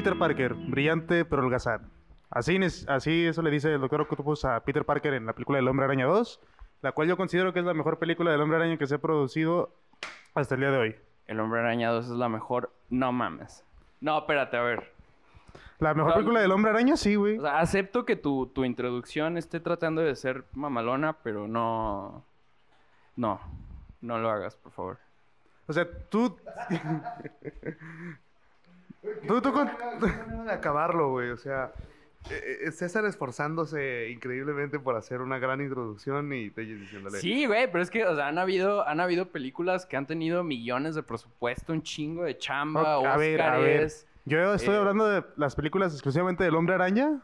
Peter Parker, brillante pero holgazán. Así, así eso le dice el Doctor Octopus a Peter Parker en la película del Hombre Araña 2, la cual yo considero que es la mejor película del Hombre Araña que se ha producido hasta el día de hoy. El Hombre Araña 2 es la mejor. No mames. No, espérate, a ver. La mejor película del Hombre Araña, sí, güey. O sea, acepto que tu, tu introducción esté tratando de ser mamalona, pero no. No. No lo hagas, por favor. O sea, tú... tú, tú con- de acabarlo, güey. O sea, eh, eh, César esforzándose increíblemente por hacer una gran introducción y te diciéndole. Sí, güey, pero es que, o sea, han habido, han habido películas que han tenido millones de presupuesto, un chingo de chamba, Ok, a ver, a ver. Yo estoy Eh, hablando de las películas exclusivamente del Hombre Araña.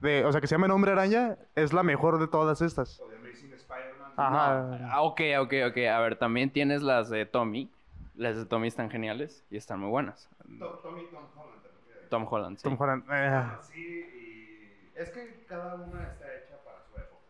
De, o sea, que se llaman Hombre Araña. Es la mejor de todas estas. O de Amazing Spider-Man. Ajá. Ah, ok, ok, ok. A ver, también tienes las de Tommy. Las de Tommy están geniales y están muy buenas. To- Tommy Tom Holland. Tom Holland, sí. Tom Holland. eh, Sí, y es que cada una está hecha para su época.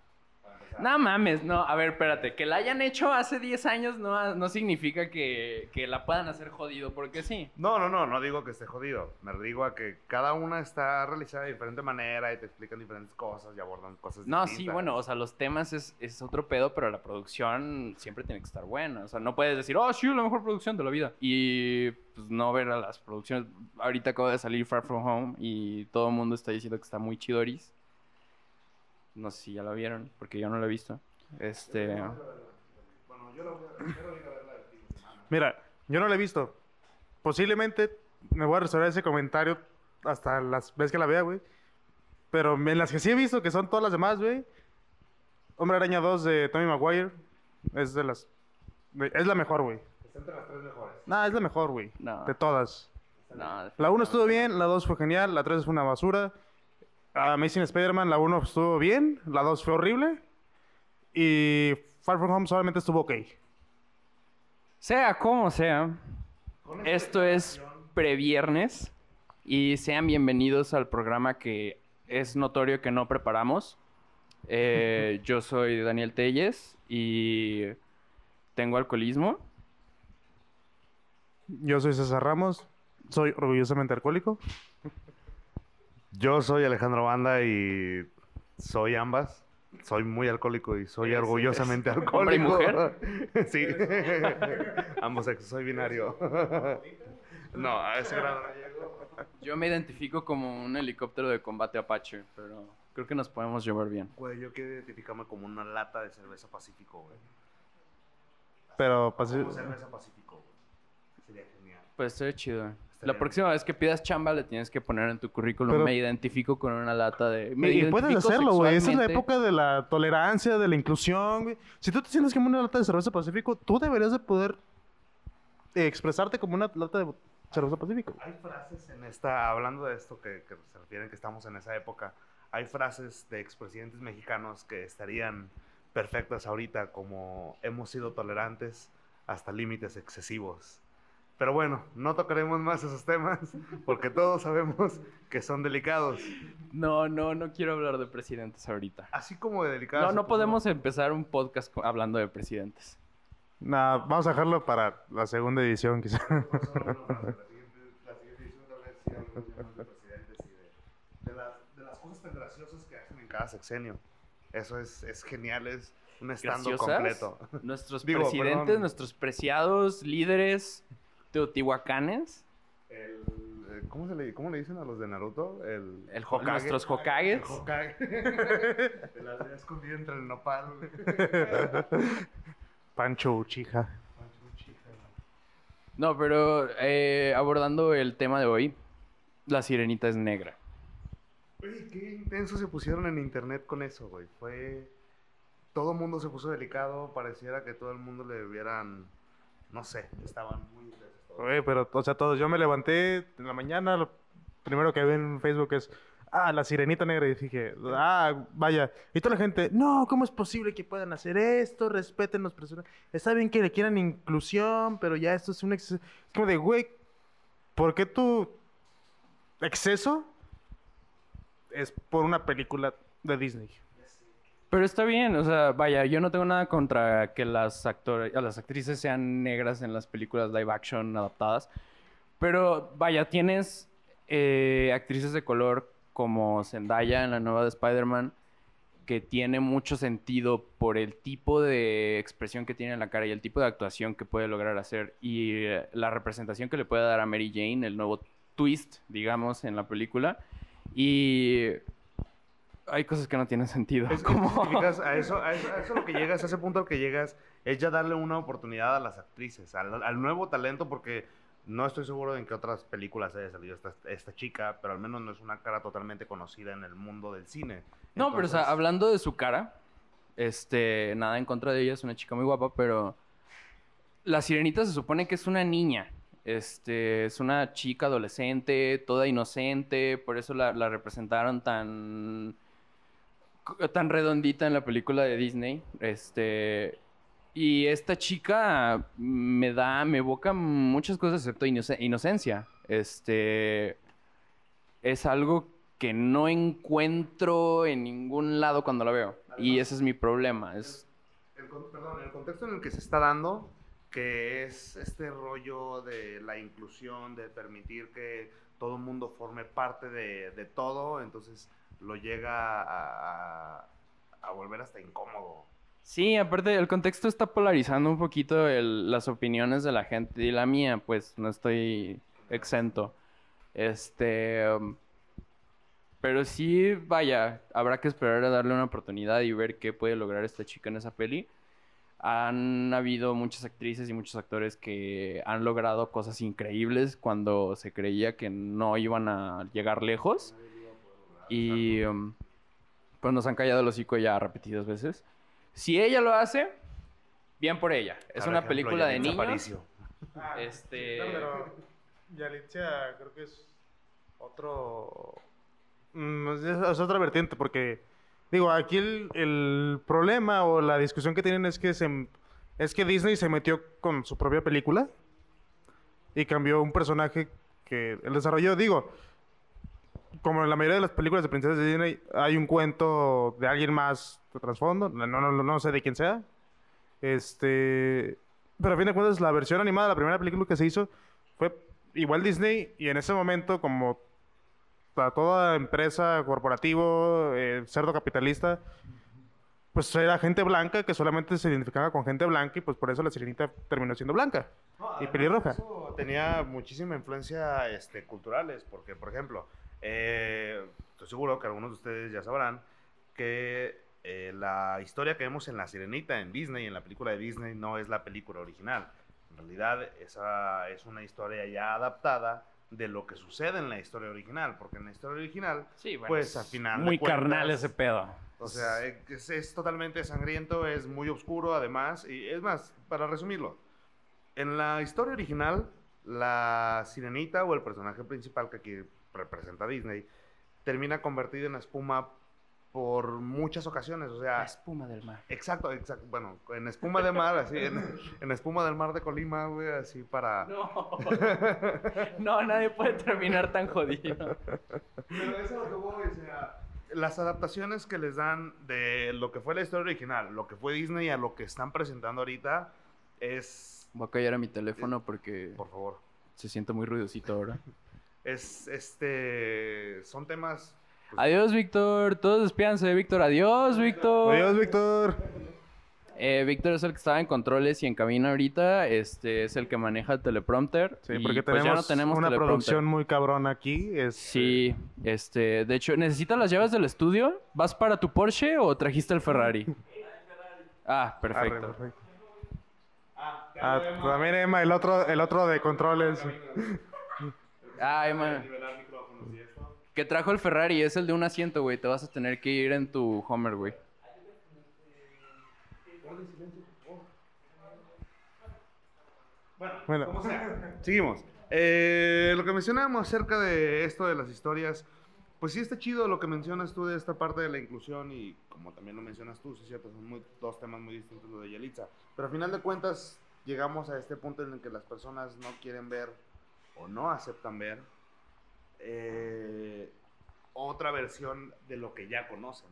Para empezar. No mames, no. A ver, espérate. Que la hayan hecho hace 10 años no, no significa que, que la puedan hacer jodido, porque sí. No, no, no, no digo que esté jodido. Me digo a que cada una está realizada de diferente manera y te explican diferentes cosas y abordan cosas No, distintas. sí, bueno, o sea, los temas es, es otro pedo, pero la producción siempre tiene que estar buena. O sea, no puedes decir, oh, sí, la mejor producción de la vida. Y pues no ver a las producciones. Ahorita acaba de salir Far From Home y todo el mundo está diciendo que está muy chidoris. No sé si ya la vieron, porque yo no la he visto. Este. Lo lo. Mira, yo no la he visto. Posiblemente me voy a reservar ese comentario hasta las veces que la vea, güey. Pero en las que sí he visto, que son todas las demás, güey. Hombre Araña 2 de Tommy Maguire. Es de las... Es la mejor, güey. Está entre las tres mejores. Nah, es la mejor, güey. No. De todas. No, La 1 estuvo bien, la 2 fue genial, la 3 fue una basura. Amazing Spider-Man, la 1 estuvo bien, la 2 fue horrible. Y Far From Home solamente estuvo ok. Sea como sea, esto es previernes y sean bienvenidos al programa que es notorio que no preparamos. Eh, yo soy Daniel Telles y tengo alcoholismo. Yo soy César Ramos, soy orgullosamente alcohólico. Yo soy Alejandro Banda y soy ambas. Soy muy alcohólico y soy ¿Eres- orgullosamente eres alcohólico. hombre y sí. Ambos sexos, soy binario. no, a ese grado no llego. Yo me identifico como un helicóptero de combate Apache, pero creo que nos podemos llevar bien. Güey, yo quiero identificarme como una lata de cerveza Pacífico, güey. Pero Como cerveza Pacífico, güey. Sería genial. Pues estoy chido. La próxima vez que pidas chamba le tienes que poner en tu currículum Pero- me identifico con una lata de... Me y, puedes hacerlo, güey. Esa es la sexualmente". época de la tolerancia, de la inclusión, güey. Si tú te sientes como una lata de cerveza Pacífico, tú deberías de poder eh, expresarte como una lata de cerveza Pacífico. Hay frases en esta, hablando de esto que, que se refieren que estamos en esa época, hay frases de expresidentes mexicanos que estarían perfectas ahorita, como hemos sido tolerantes hasta límites excesivos. Pero bueno, no tocaremos más esos temas porque todos sabemos que son delicados. No, no, no quiero hablar de presidentes ahorita. Así como de delicados. No, no puso- podemos empezar un podcast hablando de presidentes. Nah, vamos a dejarlo para la segunda edición, quizá. Por eso no, no, no, la siguiente- la siguiente edición hablemos de presidentes y de, de las, de las cosas tan graciosas que hacen en cada sexenio. Eso es, es genial, es un estando completo. Nuestros Digo, presidentes, perdón. nuestros preciados líderes teotihuacanes, El, eh, ¿cómo, se le, ¿Cómo le dicen a los de Naruto? El, el, Ho- Hokage. nuestros Hokages. El Hokage. De la aldea escondida entre el nopal. Pancho Uchija. No, pero eh, abordando el tema de hoy, la sirenita es negra. Oye, qué intenso se pusieron en internet con eso, güey. Fue... Todo el mundo se puso delicado, pareciera que todo el mundo le debieran... No sé, estaban muy intensos Oye, pero, o sea, todos. Yo me levanté en la mañana, lo primero que vi en Facebook es, ah, la sirenita negra. Y dije, ah, vaya. Y toda la gente, no, ¿cómo es posible que puedan hacer esto? Respeten los personajes. Está bien que le quieran inclusión, pero ya esto es un exceso. Es como de, güey, ¿por qué tu exceso es por una película de Disney? Pero está bien, o sea, vaya, yo no tengo nada contra que las actores, las actrices sean negras en las películas live action adaptadas. Pero vaya, tienes eh, actrices de color como Zendaya en la nueva de Spider-Man, que tiene mucho sentido por el tipo de expresión que tiene en la cara y el tipo de actuación que puede lograr hacer y eh, la representación que le puede dar a Mary Jane, el nuevo twist, digamos, en la película. Y hay cosas que no tienen sentido. Es como- a eso, a eso, a eso lo que llegas, a ese punto al que llegas, es ya darle una oportunidad a las actrices, al, al nuevo talento, porque no estoy seguro de en qué otras películas haya salido esta, esta chica, pero al menos no es una cara totalmente conocida en el mundo del cine. No, pero o sea, hablando de su cara, este, nada en contra de ella, es una chica muy guapa, pero la sirenita se supone que es una niña. Este, es una chica adolescente, toda inocente, por eso la, la representaron tan tan redondita en la película de Disney. Este, y esta chica me da, me evoca muchas cosas excepto inoce- inocencia. Este, es algo que no encuentro en ningún lado cuando la veo. Y ese es mi problema. Es, el, con- perdón, el contexto en el que se está dando, que es este rollo de la inclusión, de permitir que todo el mundo forme parte de, de todo, entonces lo llega a, volver hasta incómodo. Sí, aparte el contexto está polarizando un poquito las opiniones de la gente y la mía, pues no estoy exento. Este, um, pero sí, vaya, habrá que esperar a darle una oportunidad y ver qué puede lograr esta chica en esa peli. Han habido muchas actrices y muchos actores que han logrado cosas increíbles cuando se creía que no iban a llegar lejos. Y um, pues nos han callado el hocico ya repetidas veces. Si ella lo hace, bien por ella. Es Por una ejemplo, película de niños. Aparicio. Este- No, pero Yalitza creo que es otro... mm, es, es otra vertiente porque, digo, aquí el, el problema o la discusión que tienen es que, se, es que Disney se metió con su propia película y cambió un personaje que él desarrolló. Digo, como en la mayoría de las películas de princesas de Disney, hay un cuento de alguien más de trasfondo, no, no, no, no sé de quién sea. Este, pero a fin de cuentas, la versión animada, la primera película que se hizo, fue igual Disney y en ese momento, como para toda empresa, corporativo, eh, cerdo capitalista, pues era gente blanca que solamente se identificaba con gente blanca y pues por eso la sirenita terminó siendo blanca. Y pelirroja. Eso tenía muchísima influencia este, culturales, porque, por ejemplo, eh, estoy seguro que algunos de ustedes ya sabrán que eh, la historia que vemos en La Sirenita, en Disney, en la película de Disney, no es la película original. En realidad, esa es una historia ya adaptada de lo que sucede en la historia original, porque en la historia original, Sí, bueno, pues es al final. Muy cuentas, carnal ese pedo. o sea, es, es totalmente sangriento, es muy oscuro además. Y es más, para resumirlo, en la historia original, la sirenita o el personaje principal que aquí representa Disney termina convertido en espuma por muchas ocasiones. O sea, La espuma del mar. exacto, exacto. Bueno, en espuma de mar, así, en, en espuma del mar de Colima, güey, así para. No. no, nadie puede terminar tan jodido. Pero eso es lo que voy, o sea, las adaptaciones que les dan de lo que fue la historia original, lo que fue Disney a lo que están presentando ahorita es, Voy a callar a mi teléfono porque por favor, se siente muy ruidosito ahora. Es este, son temas pues, Adiós, Víctor. Todos despídanse de Víctor. Adiós, Víctor. Adiós, Víctor. Eh, Víctor es el que estaba en controles y en cabina ahorita. Este es el que maneja el teleprompter. Sí, y, porque pues, tenemos, ya no tenemos una producción muy cabrona aquí. este, Sí, este, de hecho, ¿necesitas las llaves del estudio? ¿Vas para tu Porsche o trajiste el Ferrari? Ah, arre, perfecto. perfecto. Ah, también Emma, el otro, el otro de controles. Ah, Emma. Que trajo el Ferrari, es el de un asiento, güey. Te vas a tener que ir en tu Homer, güey. Bueno, Seguimos. Eh, lo que mencionábamos acerca de esto de las historias, pues sí está chido lo que mencionas tú de esta parte de la inclusión y como también lo mencionas tú, sí es cierto, son muy- dos temas muy distintos lo de Yalitza. Pero al final de cuentas llegamos a este punto en el que las personas no quieren ver o no aceptan ver eh, otra versión de lo que ya conocen.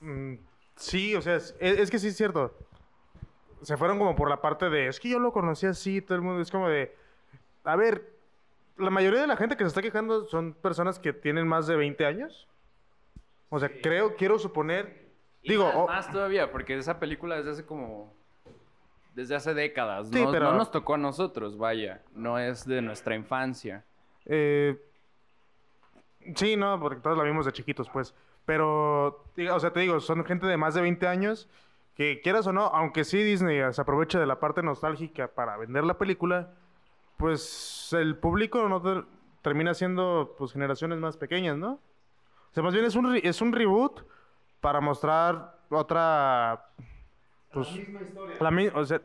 mm, sí, o sea, es, es que sí es cierto. Se fueron como por la parte de, es que yo lo conocí así, todo el mundo es como de, a ver, la mayoría de la gente que se está quejando son personas que tienen más de 20 años. O sea, creo, quiero suponer. Y Digo, más, todavía, porque esa película desde hace como... Desde hace décadas. Sí, no, pero- no nos tocó a nosotros, vaya. No es de nuestra infancia. Eh, sí, no, porque todos la vimos de chiquitos, pues. Pero, o sea, te digo, son gente de más de 20 años que quieras o no, aunque sí Disney se aprovecha de la parte nostálgica para vender la película, pues el público no ter- termina siendo pues generaciones más pequeñas, ¿no? O sea, más bien es un, es un reboot para mostrar otra... Pues, la mi- o sea,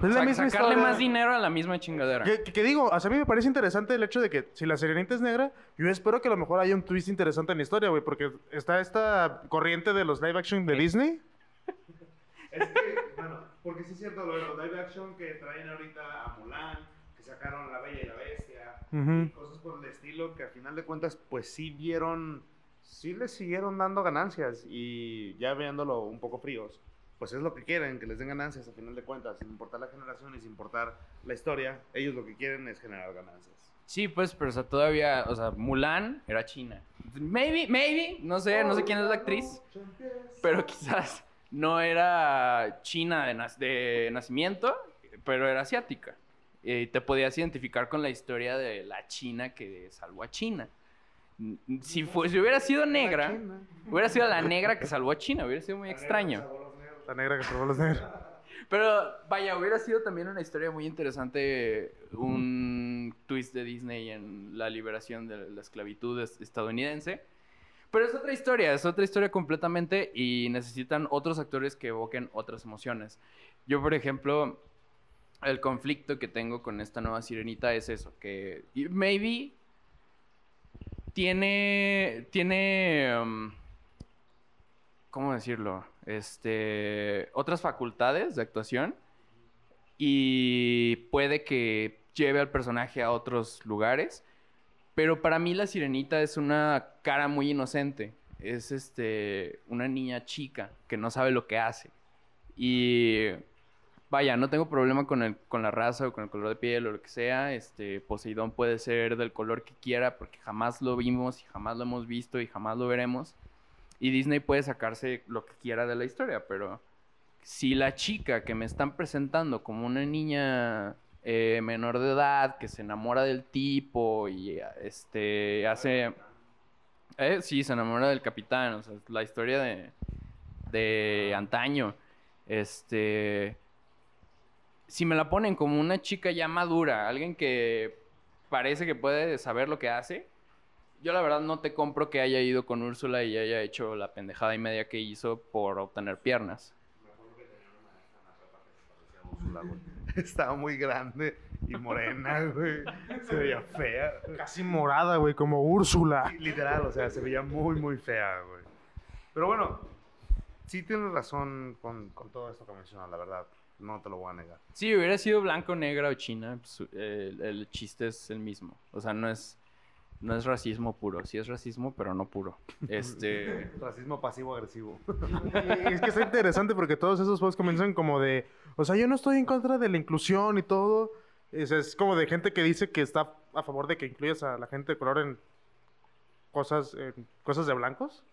pues, es la misma sacarle historia. más dinero a la misma chingadera. Que, que- que digo, o sea, a mí me parece interesante el hecho de que si la sirenita es negra, yo espero que a lo mejor haya un twist interesante en la historia, güey, porque está esta corriente de los live action de Disney. Es que, bueno, porque sí es cierto lo de los live action que traen ahorita a Mulan, que sacaron La Bella y la Bestia, y cosas por el estilo que a final de cuentas, pues sí vieron, sí les siguieron dando ganancias y ya viéndolo un poco fríos, pues es lo que quieren, que les den ganancias a final de cuentas, sin importar la generación y sin importar la historia, ellos lo que quieren es generar ganancias. Sí, pues, pero o sea, todavía, o sea, Mulan era china. Maybe, maybe, no sé, no sé quién es la actriz, pero quizás no era china de, nac- de nacimiento, pero era asiática. Y te podías identificar con la historia de la china que salvó a China. Si, fue- si hubiera sido negra, hubiera sido la negra que salvó a China, hubiera sido muy extraño. Negra que probó los negros. Pero vaya, hubiera sido también una historia muy interesante, un twist de Disney en la liberación de la esclavitud es- estadounidense. Pero es otra historia, es otra historia completamente y necesitan otros actores que evoquen otras emociones. Yo, por ejemplo, el conflicto que tengo con esta nueva sirenita es eso, que maybe tiene, tiene, um, ¿cómo decirlo? Este, otras facultades de actuación y puede que lleve al personaje a otros lugares, pero para mí la sirenita es una cara muy inocente, es este, una niña chica que no sabe lo que hace y vaya, no tengo problema con, el, con la raza o con el color de piel o lo que sea. Este, Poseidón puede ser del color que quiera porque jamás lo vimos y jamás lo hemos visto y jamás lo veremos. Y Disney puede sacarse lo que quiera de la historia, pero si la chica que me están presentando como una niña eh, menor de edad que se enamora del tipo y este hace... Eh, sí, se enamora del capitán, o sea, la historia de, de antaño. Este si me la ponen como una chica ya madura, alguien que parece que puede saber lo que hace, yo la verdad no te compro que haya ido con Úrsula y haya hecho la pendejada y media que hizo por obtener piernas. Úrsula, güey. Estaba muy grande y morena, güey. Se veía fea. Casi morada, güey, como Úrsula. Literal, o sea, se veía muy, muy fea, güey. Pero bueno, sí tienes razón con, con todo esto que mencionas, la verdad. No te lo voy a negar. Si hubiera sido blanco, negra o china, pues, el, el chiste es el mismo. O sea, no es, no es racismo puro. Sí es racismo, pero no puro. Este... Racismo pasivo-agresivo. Es que está interesante porque todos esos juegos comienzan como de... O sea, yo no estoy en contra de la inclusión y todo. Es, es como de gente que dice que está a favor de que incluyas a la gente de color en cosas, en cosas de blancos.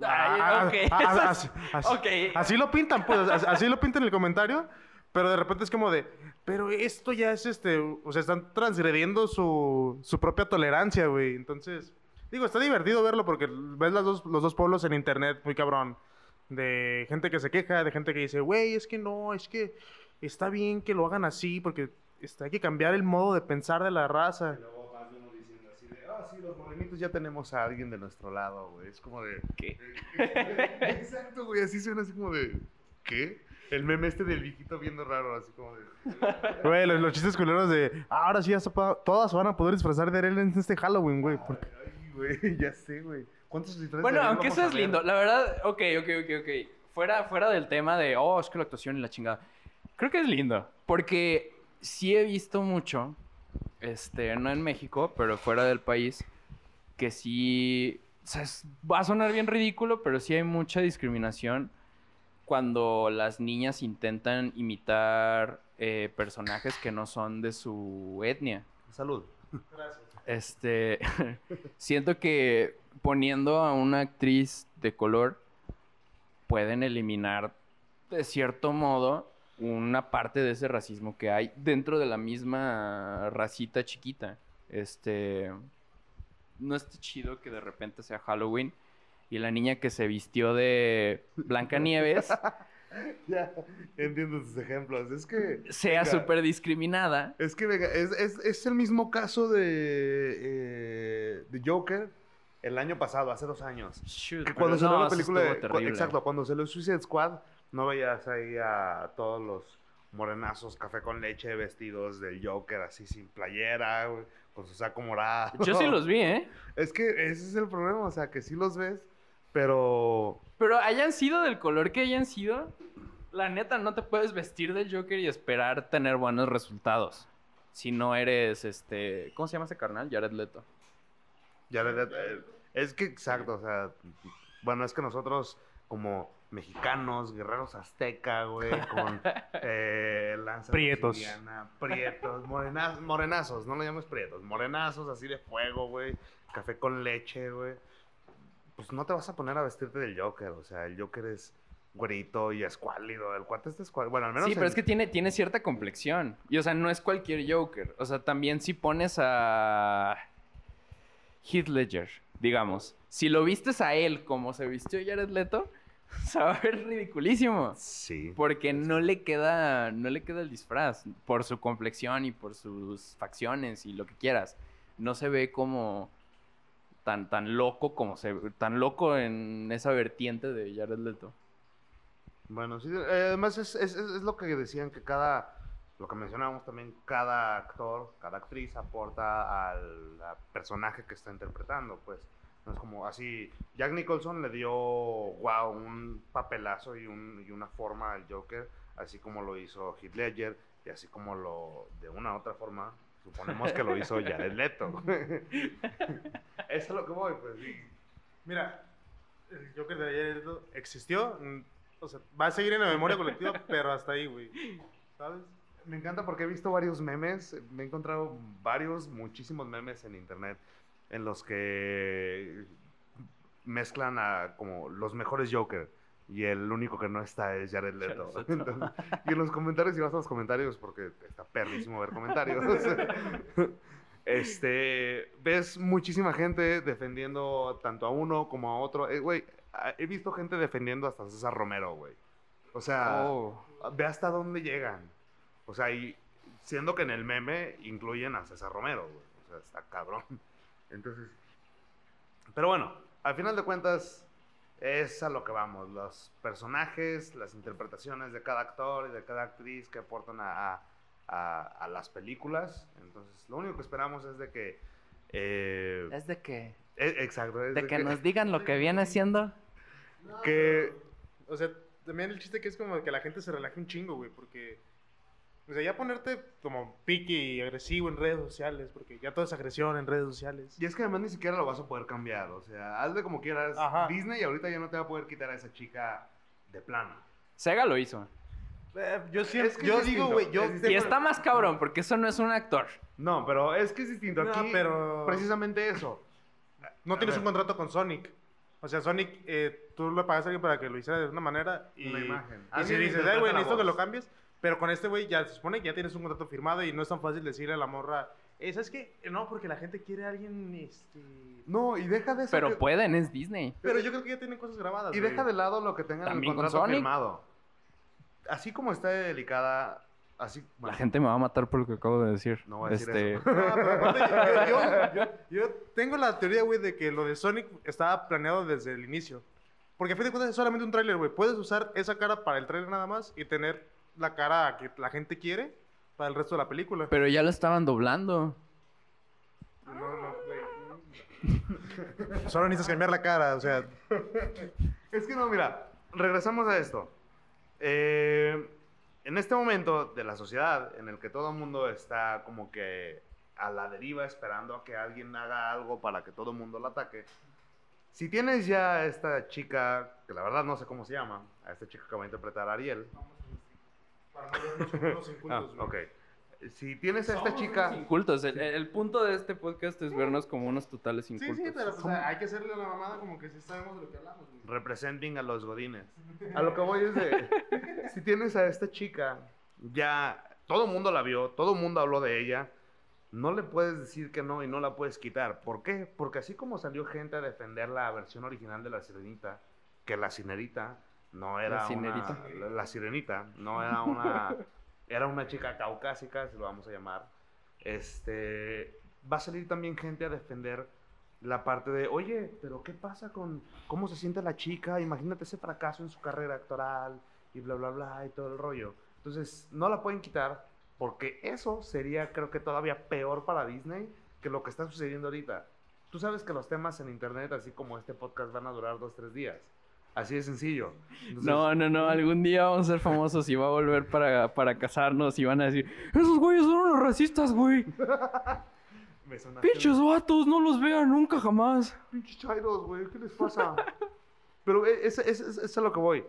Ay, Ah, ok. ah, ah, es- así- así- ok. Así lo pintan, pues, así, así lo pintan en el comentario, pero de repente es como de, pero esto ya es este, o sea, están transgrediendo su, su propia tolerancia, güey. Entonces, digo, está divertido verlo porque ves las dos, los dos pueblos en internet, muy cabrón, de gente que se queja, de gente que dice, güey, es que no, es que está bien que lo hagan así porque este, hay que cambiar el modo de pensar de la raza. Luego más de uno diciendo así de, ah, sí, los morenitos ya tenemos a alguien de nuestro lado, güey. Es como de... ¿Qué? Exacto, güey, así suena así como de... ¿Qué? El meme este del viejito viendo raro, así como de... Güey, los, los chistes culeros de, "Ah, ahora sí, ya se pa- todas se van a poder disfrazar de él en este Halloween, güey. porque- Ay, güey, ya sé, güey. ¿Cuántos disfraces Bueno, de Ariel aunque vamos eso a es ver? lindo. La verdad, ok, ok, ok, ok. Fuera, fuera del tema de, oh, es que la actuación y la chingada. Creo que es lindo. Porque sí he visto mucho, este, no en México, pero fuera del país, que sí, o sea, es- va a sonar bien ridículo, pero sí hay mucha discriminación cuando las niñas intentan imitar eh, personajes que no son de su etnia. Salud. Gracias. Este, siento que poniendo a una actriz de color pueden eliminar de cierto modo una parte de ese racismo que hay dentro de la misma racita chiquita. Este, no está chido que de repente sea Halloween y la niña que se vistió de Blancanieves Ya, entiendo tus ejemplos. Es que. sea súper discriminada. Es que venga, es, es- es el mismo caso de, eh, de Joker el año pasado, hace dos años. Shoot, Que cuando salió no, la película de. cu-. Exacto, cuando salió Suicide Squad, no veías ahí a todos los morenazos café con leche vestidos del Joker así sin playera, güey, con su saco morado. Yo sí los vi, ¿eh? Es que ese es el problema, o sea, que sí los ves, pero. Pero hayan sido del color que hayan sido, la neta no te puedes vestir del Joker y esperar tener buenos resultados. Si no eres, este... ¿Cómo se llama ese carnal? Jared Leto. Ya, le- eh, es que exacto, o sea, bueno, es que nosotros como mexicanos, guerreros azteca, güey, con eh, lanza Prietos. prietos, morena- morenazos, no lo llames prietos, morenazos así de fuego, güey, café con leche, güey. Pues no te vas a poner a vestirte del Joker, o sea, el Joker es güerito y escuálido, el cuate este escuálido, bueno, al menos Sí, pero es que tiene, tiene cierta complexión. Y, o sea, no es cualquier Joker. O sea, también si pones a Heath Ledger, digamos. Si lo vistes a él como se vistió Jared Leto, se va a ver ridiculísimo. Sí. Porque no le queda, no le queda el disfraz. Por su complexión y por sus facciones y lo que quieras. No se ve como tan, tan loco como se tan loco en esa vertiente de Jared Leto. Bueno, sí, eh, además es, es- es- lo que decían que cada, lo que mencionábamos también, cada actor, cada actriz aporta al personaje que está interpretando, pues. No es como así, Jack Nicholson le dio, wow, un papelazo y, un, y una forma al Joker, así como lo hizo Heath Ledger y así como lo, de una u otra forma, suponemos que lo hizo Jared Leto. Eso es lo que voy, pues. sí. Mira, el Joker de ayer Leto existió. mm, O sea, va a seguir en la memoria colectiva, pero hasta ahí, güey. ¿Sabes? Me encanta porque he visto varios memes, me he encontrado varios, muchísimos memes en internet en los que mezclan a como los mejores Joker y el único que no está es Jared Leto. Jared. Entonces, y en los comentarios, y vas a los comentarios porque está perrísimo ver comentarios. Este, ves muchísima gente defendiendo tanto a uno como a otro. Eh, Güey, a- he visto gente defendiendo hasta César Romero, güey. O sea, Oh. ve hasta dónde llegan. O sea, y siendo que en el meme incluyen a César Romero, güey. O sea, está cabrón. Entonces, pero bueno, al final de cuentas es a lo que vamos. Los personajes, las interpretaciones de cada actor y de cada actriz que aportan a, a- a- a las películas. Entonces, lo único que esperamos es de que... eh, Es de que, eh, exacto. es de que nos digan lo que viene siendo. que O sea, también el chiste que es como que la gente se relaje un chingo, güey, porque... O sea, ya ponerte como piqui y agresivo en redes sociales, porque ya todo es agresión en redes sociales. Y es que además ni siquiera lo vas a poder cambiar. O sea, hazle como quieras. Ajá. Disney ahorita ya no te va a poder quitar a esa chica de plano. Sega lo hizo. Eh, yo siempre, Es que yo es digo, güey, yo... es. Y está más cabrón, porque eso no es un actor. No, pero es que es distinto. No, Aquí, pero- precisamente eso. No A tienes ver. un contrato con Sonic. O sea, Sonic, eh, tú le pagas a alguien para que lo hiciera de una manera y... Una imagen. Y si dices, ay, güey, necesito que voz". lo cambies. Pero con este güey ya se supone que ya tienes un contrato firmado y no es tan fácil decirle a la morra, eh, ¿sabes qué? No, porque la gente quiere a alguien, este... No, y deja de eso. Pero que- pueden, es Disney. Pero yo creo que ya tienen cosas grabadas, Y güey. deja de lado lo que tengan en el También con contrato Sonic. firmado. Así como está de delicada, así. La gente me va a matar por lo que acabo de decir. No voy a decir este... eso. No, pero aparte, yo, yo- yo- yo tengo la teoría, güey, de que lo de Sonic estaba planeado desde el inicio. Porque a fin de cuentas es solamente un tráiler, güey. Puedes usar esa cara para el tráiler nada más y tener la cara que la gente quiere para el resto de la película. Pero ya lo estaban doblando. No, no, güey. Solo necesitas cambiar la cara, o sea... Es que no, mira, regresamos a esto. Eh, en este momento de la sociedad en el que todo el mundo está como que a la deriva esperando a que alguien haga algo para que todo el mundo la ataque, si tienes ya a esta chica, que la verdad no sé cómo se llama, a esta chica que va a interpretar a Ariel, Para no Ah, incultos, güey. ok. Si tienes a esta chica... Incultos. El, el punto de este podcast es vernos como unos totales Sí, incultos. sí, pero pues, hay que hacerle a la mamada como que sí sabemos de lo que hablamos. güey. representing a los godines. A lo que voy es de, si tienes a esta chica, ya todo el mundo la vio, todo el mundo habló de ella, no le puedes decir que no y no la puedes quitar. ¿Por qué? Porque así como salió gente a defender la versión original de la sirenita, que la sirenita no era ¿La sirenita? una... La, la sirenita no era una... Era una chica caucásica, si lo vamos a llamar. Este... Va a salir también gente a defender la parte de, oye, pero ¿qué pasa con cómo se siente la chica? Imagínate ese fracaso en su carrera actoral y bla, bla, bla y todo el rollo. Entonces, no la pueden quitar porque eso sería, creo que todavía peor para Disney que lo que está sucediendo ahorita. Tú sabes que los temas en internet, así como este podcast, van a durar dos, tres días. Así de sencillo. Entonces, No, no, no. Algún día vamos a ser famosos y va a volver para, para casarnos y van a decir: Esos güeyes son unos racistas, güey. Pinches vatos, no los vean nunca jamás. Pinches chairos, güey, ¿qué les pasa? Pero e- es, es, es- es a lo que voy.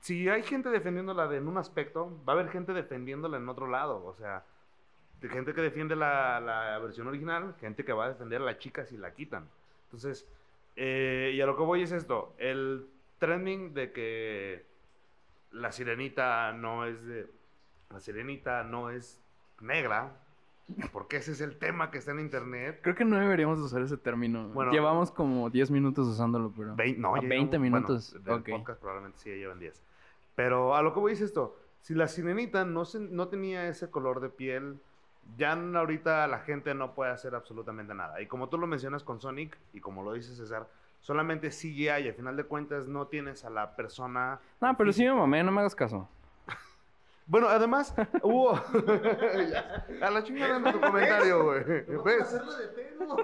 Si hay gente defendiéndola de en un aspecto, va a haber gente defendiéndola en otro lado. O sea, de gente que defiende la, la versión original, gente que va a defender a la chica si la quitan. Entonces, eh, y a lo que voy es esto: el trending de que la sirenita no es de. La sirenita no es negra, porque ese es el tema que está en internet. Creo que no deberíamos usar ese término. Bueno. Llevamos como 10 minutos usándolo, pero. Vein- no, A ya 20 llevan- bueno, minutos, del ok. podcast probablemente sí llevan 10. Pero a lo que voy es esto. Si la sirenita no, se- no tenía ese color de piel, ya ahorita la gente no puede hacer absolutamente nada. Y como tú lo mencionas con Sonic, y como lo dice César, solamente CGI y al final de cuentas no tienes a la persona... No, pero sí me mamé, no me hagas caso. Bueno, además, hubo... A la chingada de tu comentario, güey. ¿Ves? hacerlo de pedo.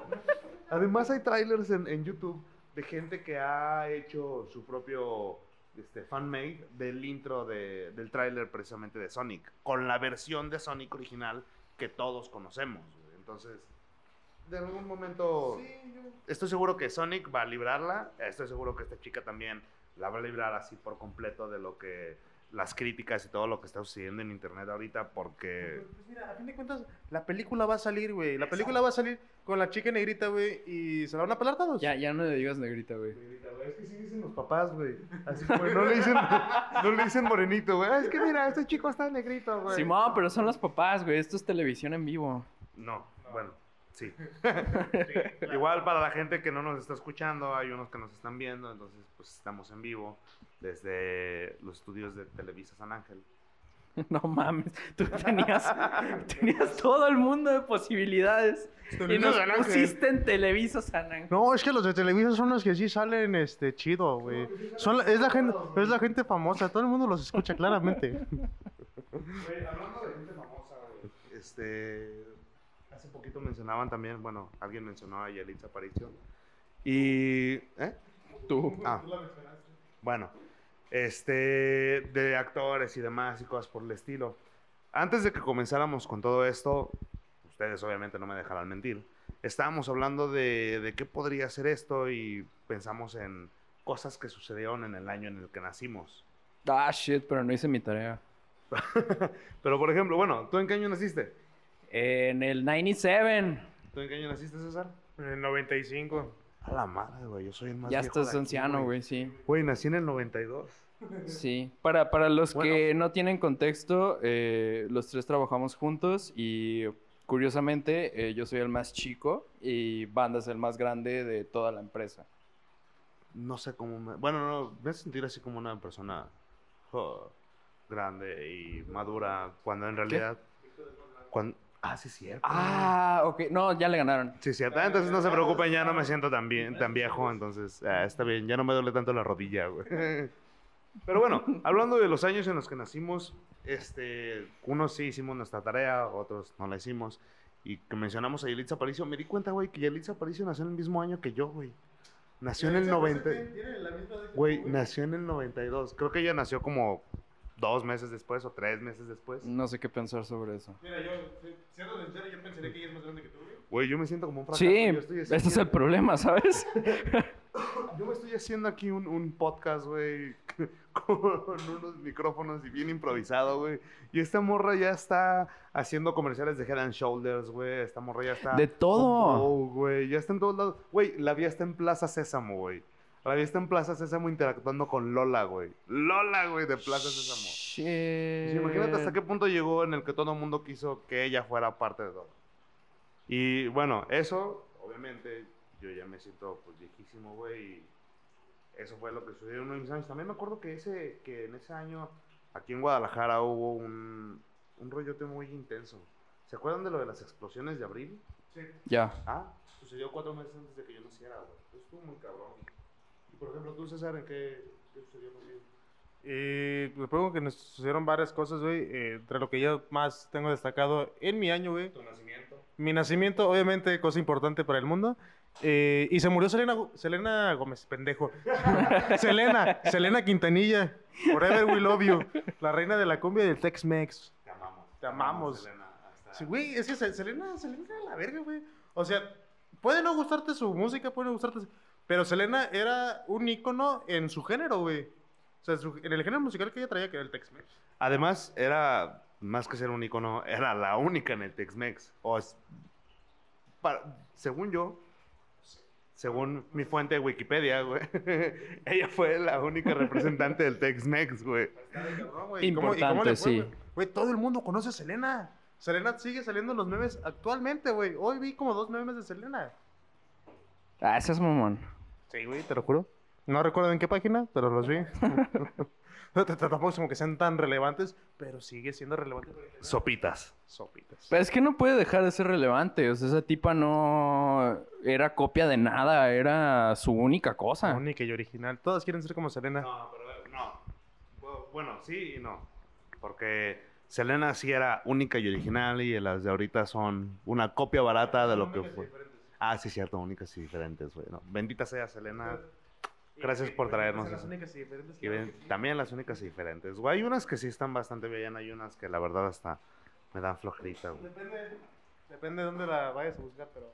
Además hay trailers en, en YouTube de gente que ha hecho su propio este, fanmade del intro de- del tráiler precisamente de Sonic, con la versión de Sonic original que todos conocemos. güey. Entonces, de algún momento, estoy seguro que Sonic va a librarla, estoy seguro que esta chica también la va a librar así por completo de lo que las críticas y todo lo que está sucediendo en internet ahorita porque Pues mira, a fin de cuentas, la película va a salir, güey. La película va a salir con la chica negrita, güey, y se la van a pelar todos. Ya, ya no le digas negrita, güey. Es que sí dicen los papás, güey. Así, güey, no le dicen, no le dicen morenito, güey. Es que mira, este chico está negrito, güey. Simón, pero son los papás, güey. Esto es televisión en vivo. No, bueno, sí. Igual para la gente que no nos está escuchando, hay unos que nos están viendo, entonces pues estamos en vivo desde los estudios de Televisa San Ángel. No mames, tú tenías, tenías todo el mundo de posibilidades. Y nos pusiste en Televisa San Ángel. No, es que los de Televisa son los que sí salen, este, chido, güey. Son la- es la gente, es la gente famosa, todo el mundo los escucha claramente. Güey, hablando de gente famosa, güey. Este. Hace poquito mencionaban también, bueno, alguien mencionó a Yalitza Aparicio. Y. ¿Eh? Tú. Ah. Bueno, este. De actores y demás y cosas por el estilo. Antes de que comenzáramos con todo esto, ustedes obviamente no me dejarán mentir. Estábamos hablando de, de qué podría ser esto y pensamos en cosas que sucedieron en el año en el que nacimos. Ah, shit, pero no hice mi tarea. Pero por ejemplo, bueno, ¿tú en qué año naciste? En el 97. ¿Tú en qué año naciste, César? En el 95. A la madre, güey, yo soy el más Ya viejo estás de aquí, anciano, güey, sí. Güey, nací en el 92. Sí. Para, para los que no tienen contexto, eh, los tres trabajamos juntos y curiosamente eh, yo soy el más chico y Banda es el más grande de toda la empresa. No sé cómo me... Bueno, no, me hace sentir así como una persona oh, grande y madura, cuando en realidad... Cuando... Ah, sí, es cierto. Ah, ok. No, ya le ganaron. Sí, cierto. Ah, Entonces no se preocupen, ya no me siento tan, bien, tan viejo, entonces ah, está bien, ya no me duele tanto la rodilla, güey. Pero bueno, hablando de los años en los que nacimos, este, unos sí hicimos nuestra tarea, otros no la hicimos. Y que mencionamos a Yelitza Aparicio, me di cuenta, güey, que Yelitza Aparicio nació en el mismo año que yo, güey. Nació en el 90. Güey, nació en el 92. Creo que ella nació como dos meses después o tres meses después. No sé qué pensar sobre eso. Mira, yo, siendo sincero, yo pensaría que ella es más grande que tú, güey. Güey, yo me siento como un fracaso. Sí, yo estoy ese así, es el problema, ¿sabes? yo me estoy haciendo aquí un, un podcast, güey, con unos micrófonos y bien improvisado, güey. Y esta morra ya está haciendo comerciales de Head and Shoulders, güey. Esta morra ya está... De todo. Oh, güey, ya está en todos lados. Güey, la vi está en Plaza Sésamo, güey. La vi está en Plaza Sésamo interactuando con Lola, güey. Lola, güey, de Plaza Sésamo. Shit. Sí, imagínate hasta qué punto llegó en el que todo el mundo quiso que ella fuera parte de todo. Y bueno, eso, obviamente, yo ya me siento pues viejísimo, güey. Y eso fue lo que sucedió en uno de mis años. También me acuerdo que, ese, que en ese año, aquí en Guadalajara, hubo un, un rollote muy intenso. ¿Se acuerdan de lo de las explosiones de abril? Sí. Ya. Ah, sucedió cuatro meses antes de que yo naciera, güey. Estuvo muy cabrón. Y por ejemplo, tú, César, ¿en qué, qué sucedió contigo? Eh, supongo que nos sucedieron varias cosas, güey. eh, entre lo que yo más tengo destacado en mi año, güey. ¿Tu nacimiento? Mi nacimiento, obviamente, cosa importante para el mundo. Eh, y se murió Selena, Selena Gómez, pendejo. Selena, Selena Quintanilla. Forever we love you. La reina de la cumbia del Tex-Mex. Te amamos. Te amamos. Elena, hasta- Sí, güey, es que Se- Selena, Selena era la verga, güey. O sea, puede no gustarte su música, puede no gustarte. su- Pero Selena era un ícono en su género, güey. O sea, su- en el género musical que ella traía, que era el Tex-Mex. Además, era, más que ser un icono, era la única en el Tex-Mex. O es- para- según yo, según mi fuente de Wikipedia, güey, ella fue la única representante del Tex-Mex, güey. No, güey, ¿y cómo- y cómo Importante, fue, sí. güey? Güey, todo el mundo conoce a Selena. Selena sigue saliendo en los memes actualmente, güey. Hoy vi como dos memes de Selena. Ah, ese es mamón. Sí, güey, te lo juro. No recuerdo en qué página, pero los vi. No, Tampoco es como que sean tan relevantes, pero sigue siendo relevante. Sopitas. Sopitas. Pero es que no puede dejar de ser relevante. O sea, esa tipa no era copia de nada. Era su única cosa. Única y original. Todas quieren ser como Selena. No, pero no. Bu- Bueno, sí y no. Porque Selena sí era única y original y las de ahorita son una copia barata de lo que fue. Ah, sí, cierto, únicas y diferentes, güey. No, bendita sea Selena. Gracias por traernos Las eso. únicas y diferentes. Y ven- también las únicas y diferentes. Güey, hay unas que sí están bastante bien, hay unas que la verdad hasta me dan flojerita, güey. Depende, depende de dónde la vayas a buscar, pero...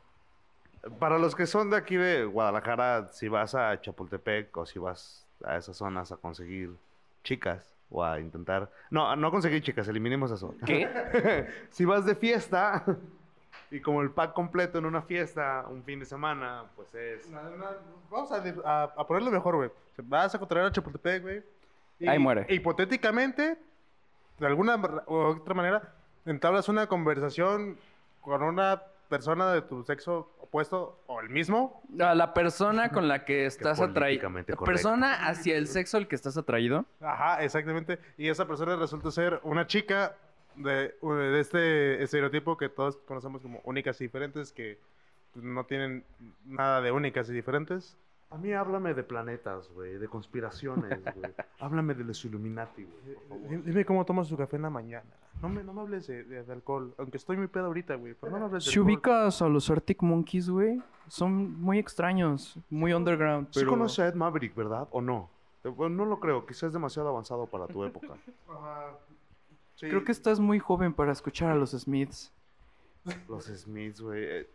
Para los que son de aquí de Guadalajara, si vas a Chapultepec o si vas a esas zonas a conseguir chicas o a intentar... No, no conseguir chicas, eliminemos eso. ¿Qué? si vas de fiesta y como el pack completo en una fiesta, un fin de semana, pues es... No, no, vamos a, a, a ponerlo mejor, güey. O Vas a contraer a Chapultepec, güey. Ahí muere. e hipotéticamente, de alguna u otra manera, entablas una conversación con una persona de tu sexo opuesto o el mismo. A la persona con la que estás atraído. políticamente La correcto. persona hacia el sexo al que estás atraído. Ajá, exactamente. Y esa persona resulta ser una chica de, de este estereotipo que todos conocemos como únicas y diferentes, que no tienen nada de únicas y diferentes. A mí háblame de planetas, güey, de conspiraciones, güey. háblame de los Illuminati, güey. por favor. Dime dime cómo tomas su café en la mañana. No me, no me hables de, de- de alcohol, aunque estoy muy pedo ahorita, güey. Pero no me hables de Si alcohol. ubicas a los Arctic Monkeys, güey, son muy extraños, muy underground. Sí Pero... conoces a Ed Maverick, ¿verdad? ¿O no? Eh, bueno, no lo creo, quizás es demasiado avanzado para tu época. Ajá. Sí. Creo que estás muy joven para escuchar a los Smiths. Los Smiths, güey. eh,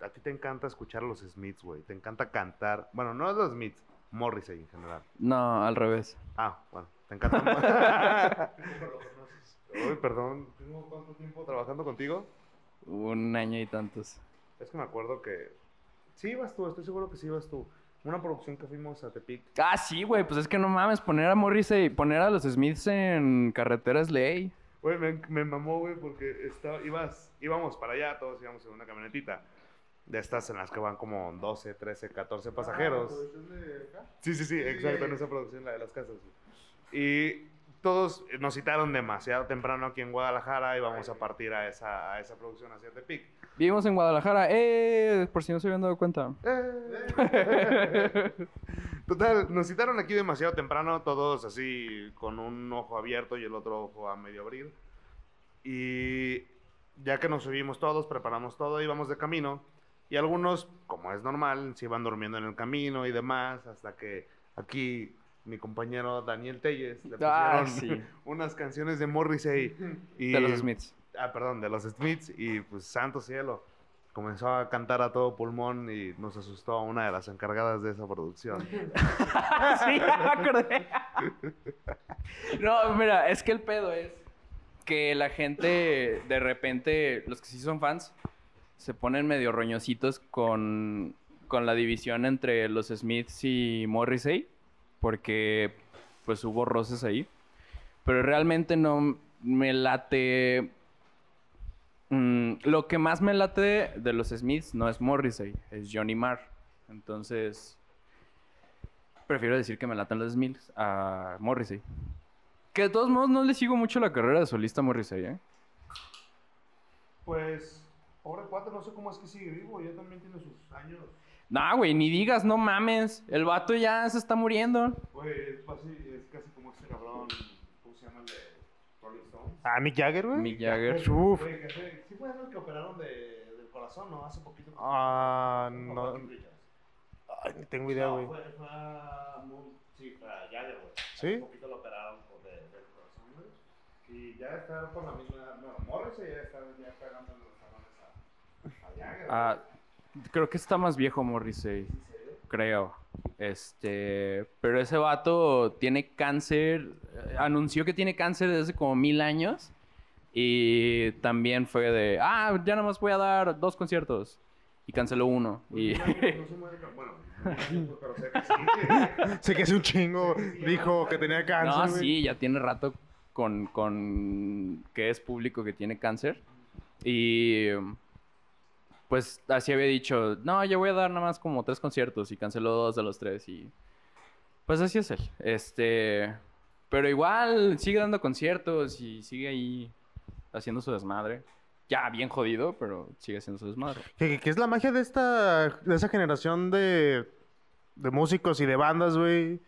a ti te encanta escuchar a los Smiths, güey. Te encanta cantar. Bueno, no los Smiths, Morrissey en general. No, al revés. Ah, bueno, te encanta. Uy, perdón. ¿Tengo cuánto tiempo trabajando contigo? Un año y tantos. Es que me acuerdo que... Sí ibas tú, estoy seguro que sí ibas tú. Una producción que fuimos a Tepic. Ah, sí, güey, pues es que no mames, poner a Morrissey, poner a los Smiths en carretera es ley. Güey, me, me mamó, güey, porque estaba, ibas, íbamos para allá, todos íbamos en una camionetita. De estas en las que van como 12, 13, 14 pasajeros. Sí, sí, sí, exacto, en esa producción, la de las casas. Y todos nos citaron demasiado temprano aquí en Guadalajara y vamos a partir a esa, a esa producción hacia Tepic. Vivimos en Guadalajara, eh, por si no se habían dado cuenta. Eh. Total, nos citaron aquí demasiado temprano, todos así con un ojo abierto y el otro ojo a medio abrir. Y ya que nos subimos todos, preparamos todo, íbamos de camino. Y algunos, como es normal, se iban durmiendo en el camino y demás, hasta que aquí mi compañero Daniel Telles le Ah, pusieron sí. unas canciones de Morrissey. Y, De los Smiths. Ah, perdón, de los Smiths y pues santo cielo. comenzó a cantar a todo pulmón y nos asustó a una de las encargadas de esa producción. sí, ya me acordé. no, mira, es que el pedo es que la gente, de repente, los que sí son fans, se ponen medio roñositos con, con la división entre los Smiths y Morrissey, porque pues hubo roces ahí. Pero realmente no me late... mm, lo que más me late de los Smiths no es Morrissey, es Johnny Marr. Entonces, prefiero decir que me latan los Smiths a Morrissey. Que de todos modos no le sigo mucho la carrera de solista a Morrissey, ¿eh? Pues, pobre cuate, no sé cómo es que sigue vivo, ya también tiene sus años. Nah, güey, ni digas, no mames. El vato ya se está muriendo. Pues, es casi como este cabrón, ¿cómo se llama el de? Ah, Mick Jagger, güey. Mick Jagger. Uf. Güey, que fue- sí fue el que operaron de, del corazón, ¿no? Hace poquito. Ah, ¿O no. Ay, ni tengo idea, No, güey. fue, fue a sí, fue a Jagger, güey. ¿Sí? Hace poquito lo operaron por de- del corazón, güey. Y ya está por la misma edad. Bueno, Morrissey ya está ya pegando en los talones a, a Jagger. Ah, creo que está más viejo Morrissey. Creo. Este. Pero ese vato tiene cáncer. Anunció que tiene cáncer desde hace como mil años. Y también fue de. Ah, ya nada más voy a dar dos conciertos. Y canceló uno. Y. Pero sé que sí. Sé que es un chingo. Dijo que tenía cáncer. No, sí, ya tiene rato con, con que es público que tiene cáncer. Y pues así había dicho, no, yo voy a dar nada más como tres conciertos y canceló dos de los tres y pues así es él. Este, pero igual sigue dando conciertos y sigue ahí haciendo su desmadre. Ya bien jodido, pero sigue haciendo su desmadre. Que, que es la magia de esta de esa generación de, de músicos y de bandas, güey.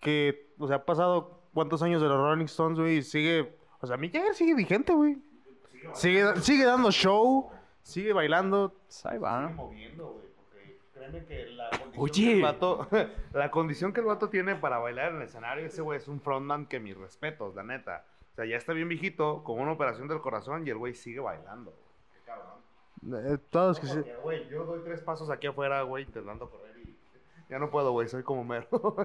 Que, o sea, ha pasado cuántos años de los Rolling Stones, güey, y sigue, o sea, Mick Jagger sigue vigente, güey. Sigue, sigue dando show, sigue bailando. Pues ahí va. sigue moviendo, güey, porque créeme que la condición Oye. que el vato, la condición que el vato tiene para bailar en el escenario, ese güey es un frontman que mis respetos, la neta. O sea, ya está bien viejito, con una operación del corazón y el güey sigue bailando. güey. Qué cabrón. Eh, todos que No, porque, güey, yo doy tres pasos aquí afuera, güey, intentando correr y ya no puedo, güey, soy como mero.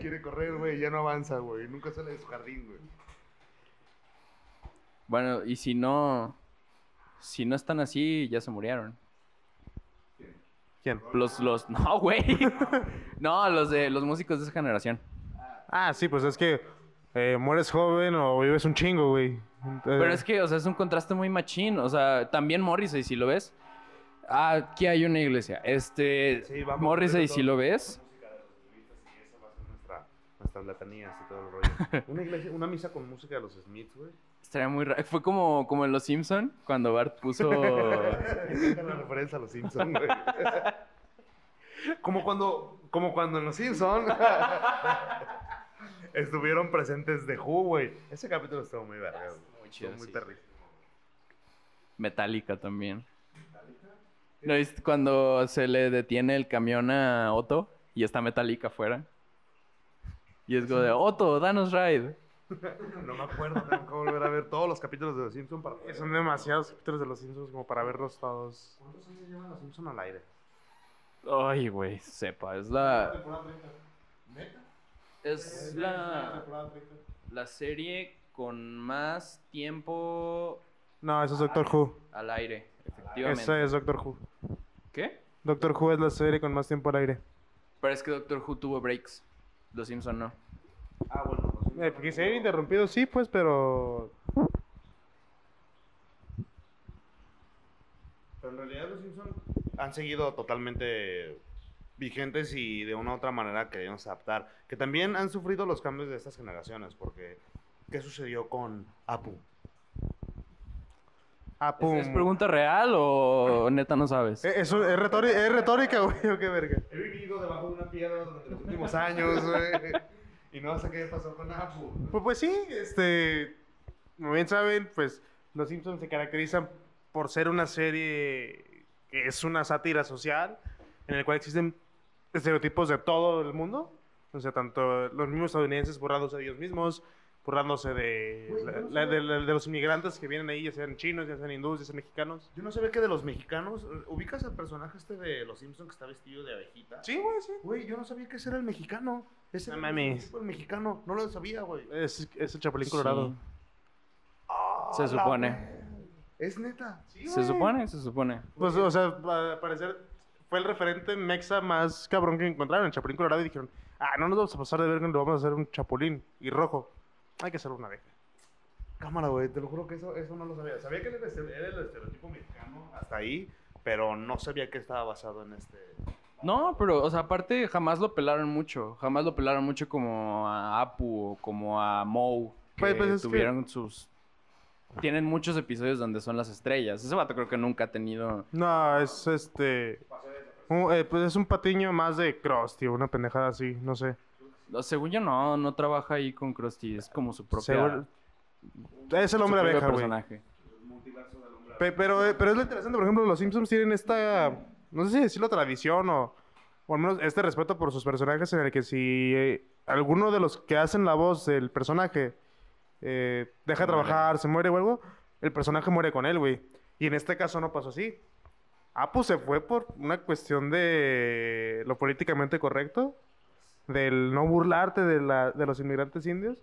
Quiere correr, güey, ya no avanza, güey, nunca sale de su jardín, güey. Bueno, y si no, si no están así, ya se murieron. ¿Quién? Los, los, no, güey. No, los de los músicos de esa generación. Ah, sí, pues es que eh, mueres joven o vives un chingo, güey. Eh, Pero es que, o sea, es un contraste muy machín. O sea, también Morrissey, si lo ves. Ah, aquí hay una iglesia. Este, Sí, vamos Morrissey, si lo ves. música de los Beatles y esa va a ser nuestra, nuestras letanías y todo el rollo. Una iglesia, una misa con música de los Smiths, güey. Estaría muy raro. Fue como, como en Los Simpson cuando Bart puso. La referencia a los Simpsons, güey. Como cuando, como cuando en los Simpsons estuvieron presentes de Who, güey. Ese capítulo estuvo muy verga. Muy chido, Estuvo muy sí. perrísimo. Metallica también. ¿No viste cuando se le detiene el camión a Otto y está Metallica afuera? Y es como de, Otto, danos ride. No me acuerdo, tengo que volver a ver todos los capítulos de los Simpsons para Eh, Son demasiados capítulos de los Simpsons como para verlos todos. ¿Cuántos años llevan los Simpsons al aire? Ay, güey, sepa, es la... Es la, la serie con más tiempo No, eso es Doctor Who. al aire, efectivamente. Eso es Doctor Who. ¿Qué? Doctor Who es la serie con más tiempo al aire. Pero es que Doctor Who tuvo breaks. Los Simpson no. Ah, bueno, Simpsons. Eh, que se haya interrumpido, sí, pues, pero. Pero en realidad los Simpsons han seguido totalmente vigentes y de una u otra manera queríamos adaptar. Que también han sufrido los cambios de estas generaciones, porque ¿qué sucedió con Apu? Ah, ¿Es, pregunta real o neta no sabes? Eh, Es, es retórica, es retórica, güey, o qué verga. He vivido debajo de una piedra durante los últimos años, güey. Y no sé qué pasó con Apu. Pues, pues sí, este. Como bien saben, pues los Simpsons se caracterizan por ser una serie que es una sátira social, en el cual existen estereotipos de todo el mundo. O sea, tanto los mismos estadounidenses borrados a ellos mismos, burlándose de, la- no la- de, la- de los inmigrantes que vienen ahí, ya sean chinos, ya sean hindúes, ya sean mexicanos. Yo no sabía que de los mexicanos. ¿Ubicas al personaje este de Los Simpsons que está vestido de abejita? Sí, güey, sí. Güey, yo no sabía que ese era el mexicano. Ese No mames. tipo, el mexicano. No lo sabía, güey. Es, es el Chapulín Sí. Colorado. Ah, Se supone. Es neta. Se supone, se supone. Pues, o sea, al parecer fue el referente mexa más cabrón que encontraron, el Chapulín Colorado, y dijeron, ah, no nos vamos a pasar de verga, le vamos a hacer un chapulín. Y rojo, hay que hacer una abeja. Cámara, güey, te lo juro que eso, eso no lo sabía. Sabía que era el estereotipo mexicano hasta ahí, pero no sabía que estaba basado en este. No, pero, o sea, aparte jamás lo pelaron mucho. Jamás lo pelaron mucho como a Apu o como a Moe. Que Pues- pues que- tuvieron sus... Tienen muchos episodios donde son las estrellas. Ese vato creo que nunca ha tenido... No, es este... un- eh, pues es un patiño más de Krusty, una pendejada así, no sé. no, Según yo no, no trabaja ahí con Krusty. Es como su propia... Seguro- Es el hombre propio abeja, güey. Pe- Pero, eh, pero es lo interesante, por ejemplo, los Simpsons tienen esta, no sé si decirlo tradición o, o al menos este respeto por sus personajes en el que si eh, alguno de los que hacen la voz del personaje eh, deja de trabajar, se muere o algo, el personaje muere con él, güey. Y en este caso no pasó así. Apu se fue por una cuestión de lo políticamente correcto, del no burlarte de, la, de los inmigrantes indios.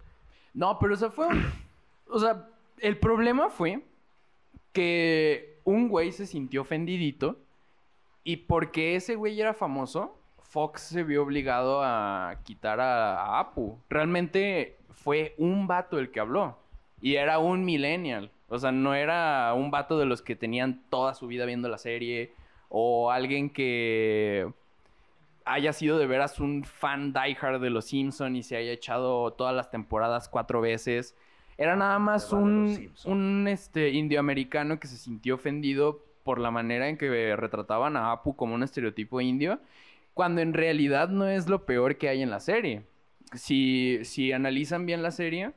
No, pero o sea, fue un... O sea, el problema fue que un güey se sintió ofendidito y porque ese güey era famoso, Fox se vio obligado a quitar a, a Apu. Realmente fue un vato el que habló y era un millennial. O sea, no era un vato de los que tenían toda su vida viendo la serie o alguien que haya sido de veras un fan diehard de los Simpson y se haya echado todas las temporadas cuatro veces. Era nada más un, un este, indioamericano que se sintió ofendido por la manera en que retrataban a Apu como un estereotipo indio, cuando en realidad no es lo peor que hay en la serie. Si, si analizan bien la serie,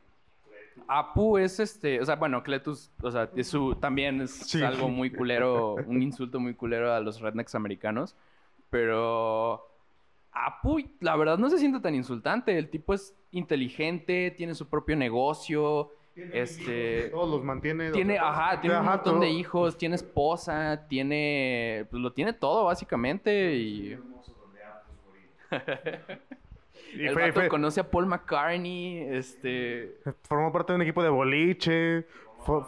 Apu es este, o sea, bueno, Cletus, o sea, es su, también es Sí. algo muy culero, un insulto muy culero a los rednecks americanos, pero Apu, la verdad no se siente tan insultante, el tipo es inteligente, tiene su propio negocio, este, Todos los mantiene. tiene, o ajá, tiene un Ajá, montón todo. de hijos, tiene esposa, tiene, pues lo tiene todo básicamente y Y el fue- conoce a Paul McCartney, este, Formó parte de un equipo de boliche. fue-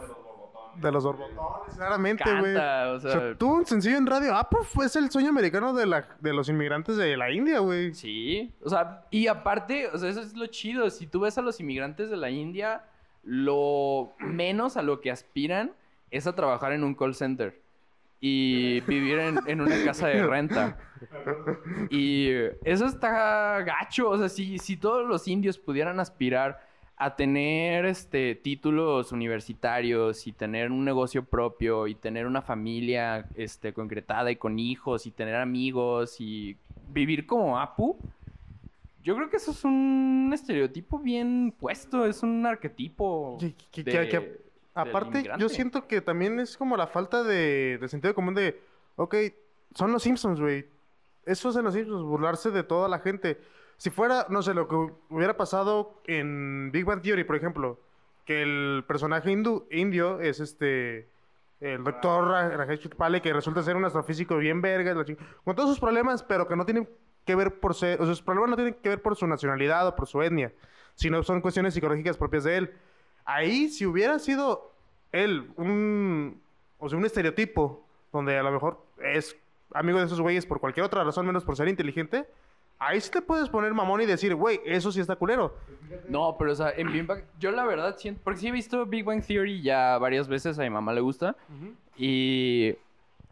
de los borbotones, claramente, güey. o O sea, sea, tuvo un sencillo en radio. Ah, pues fue el sueño americano de, la, de los inmigrantes de la India, güey. Sí, o sea, y aparte, o sea, eso es lo chido. Si tú ves a los inmigrantes de la India, lo menos a lo que aspiran es a trabajar en un call center y vivir en, una casa de renta. Y eso está gacho. O sea, si, si todos los indios pudieran aspirar a tener este títulos universitarios y tener un negocio propio y tener una familia este concretada y con hijos y tener amigos y vivir como Apu, yo creo que eso es un estereotipo bien puesto, es un arquetipo. Que- que- de- que- que- del Aparte, yo siento que también es como la falta de, de sentido común de, ok, son los Simpsons, güey. Eso es en los Simpsons, burlarse de toda la gente. Si fuera, no sé, lo que hubiera pasado en Big Bang Theory, por ejemplo, que el personaje hindú- indio es este, el doctor Ra- Rajesh Pale, que resulta ser un astrofísico bien verga, con todos sus problemas, pero que no tienen que ver por ser, o sea, sus problemas no tienen que ver por su nacionalidad o por su etnia, sino son cuestiones psicológicas propias de él. Ahí, si hubiera sido él un, o sea, un estereotipo donde a lo mejor es amigo de esos güeyes por cualquier otra razón menos por ser inteligente, ahí sí te puedes poner mamón y decir, güey, eso sí está culero. No, pero o sea, en Big Bang, yo la verdad siento, porque sí he visto Big Bang Theory ya varias veces, a mi mamá le gusta, y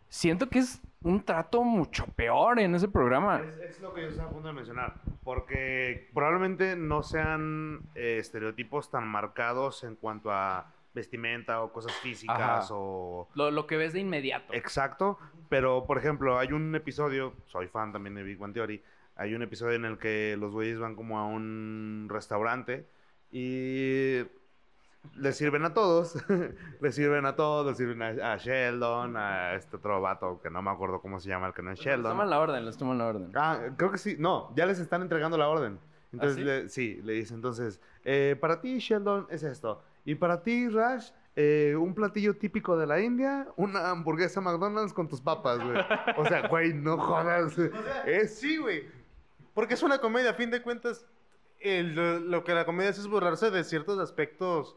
siento que es un trato mucho peor en ese programa. Es, es lo que yo estaba a punto de mencionar. Porque probablemente no sean eh, estereotipos tan marcados en cuanto a vestimenta o cosas físicas Ajá. o... Lo, lo que ves de inmediato. Exacto, pero por ejemplo, hay un episodio, soy fan también de Big Bang Theory, hay un episodio en el que los güeyes van como a un restaurante y le sirven a todos, le sirven a todos, le sirven a, a Sheldon, a este otro vato que no me acuerdo cómo se llama, el que no es Les Sheldon. toman la orden, les toman la orden. Ah, creo que sí, no, ya les están entregando la orden. Entonces, sí? le- sí, le dice, entonces, eh, para ti, Sheldon, es esto. Y para ti, Rash, eh, un platillo típico de la India, una hamburguesa McDonald's con tus papas, güey. O sea, güey, no jodas. es... Sí, güey. Porque es una comedia, a fin de cuentas. el- lo, que la comedia hace es burlarse de ciertos aspectos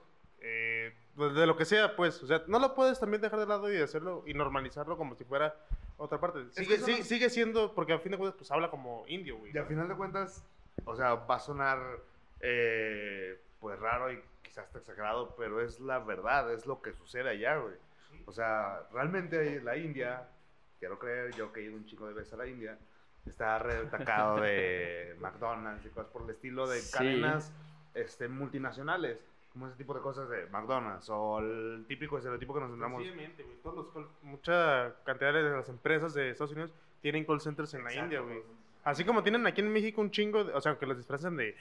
de, de lo que sea, pues. O sea, no lo puedes también dejar de lado y hacerlo y normalizarlo como si fuera otra parte. Sigue, eso sigue, no- sigue siendo, porque a fin de cuentas, pues habla como indio, güey. Y al final de cuentas, o sea, va a sonar, eh, pues, raro y quizás está exagerado, pero es la verdad, es lo que sucede allá, güey. O sea, realmente la India, quiero creer, yo que he ido un chico de veces a la India, está retacado de McDonald's y cosas por el estilo, de Sí. cadenas este, multinacionales, como ese tipo de cosas de McDonald's, o el típico estereotipo que nos. Sencillamente, güey. Todos los call- mucha cantidad de las empresas de Estados Unidos tienen call centers en la Exacto, India, güey. Así como tienen aquí en México un chingo, de- o sea, que los disfrazan de.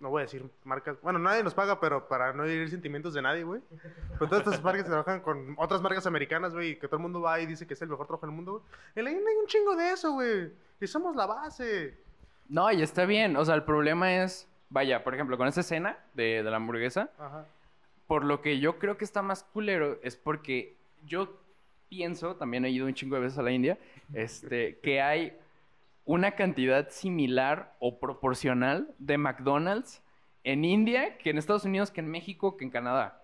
No voy a decir marcas. Bueno, nadie nos paga, pero para no herir sentimientos de nadie, güey. Pero todas estas marcas trabajan con otras marcas americanas, güey, que todo el mundo va y dice que es el mejor trabajo del mundo, güey. En la India hay un chingo de eso, güey. Y somos la base. No, y está bien. O sea, el problema es, vaya, por ejemplo, con esa escena de, de la hamburguesa, Ajá. por lo que yo creo que está más culero es porque yo pienso, también he ido un chingo de veces a la India, este, que hay una cantidad similar o proporcional de McDonald's en India que en Estados Unidos, que en México, que en Canadá.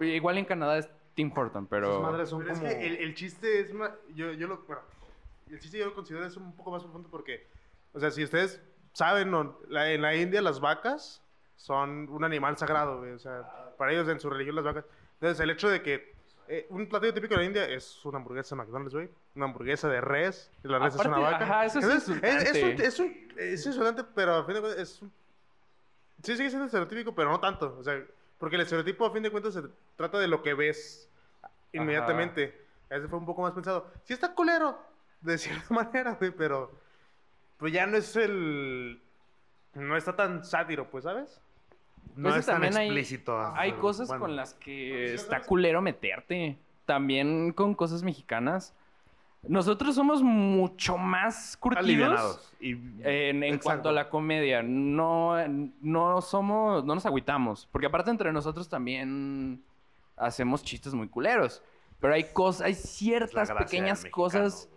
Igual en Canadá es Tim Horton, Esas pero... madres son Pero como... es que el, el chiste es más. Yo, yo lo. Bueno, el chiste yo lo considero es un poco más profundo porque. O sea, si ustedes saben, o- la- en la India las vacas son un animal sagrado, güey. O sea, para ellos en su religión las vacas. Entonces, el hecho de que. eh, un platillo típico de la India es una hamburguesa de McDonald's, güey. Una hamburguesa de res. Y la res es una Aparte, vaca. ajá, eso es Entonces, es, es un, insultante. es, un, es insultante, pero a fin de cuentas es un. Sí, sigue siendo estereotípico, pero no tanto. O sea, porque el estereotipo a fin de cuentas se trata de lo que ves inmediatamente. Ese fue un poco más pensado. Sí está culero, de cierta manera, güey, pero pues ya no es el... No está tan sátiro, pues, ¿sabes? no Pues es tan hay- explícito. Hay pero cosas bueno. con las que Sí, está culero meterte. También con cosas mexicanas. Nosotros somos mucho más curtidos alivianados. Y, en, cuanto a la comedia. No, no somos, no nos agüitamos. Porque aparte entre nosotros también hacemos chistes muy culeros. Pero hay cosas, hay ciertas pequeñas mexicano, cosas.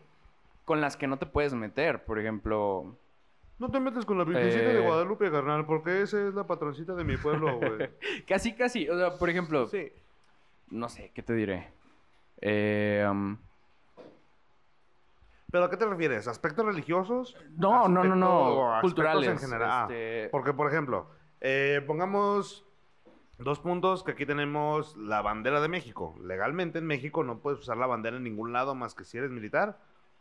Con las que no te puedes meter. Por ejemplo, No te metes con la Virgencita de Eh. Guadalupe, carnal, porque esa es la patroncita de mi pueblo, güey. casi, casi. O sea, por ejemplo, Sí. no sé, ¿qué te diré? Eh, um, ¿Pero a qué te refieres? ¿Aspectos religiosos? no, no, no, no. Culturales. en general. Ah, este, Porque, por ejemplo, eh, pongamos dos puntos que aquí tenemos la bandera de México. Legalmente en México no puedes usar la bandera en ningún lado más que si eres militar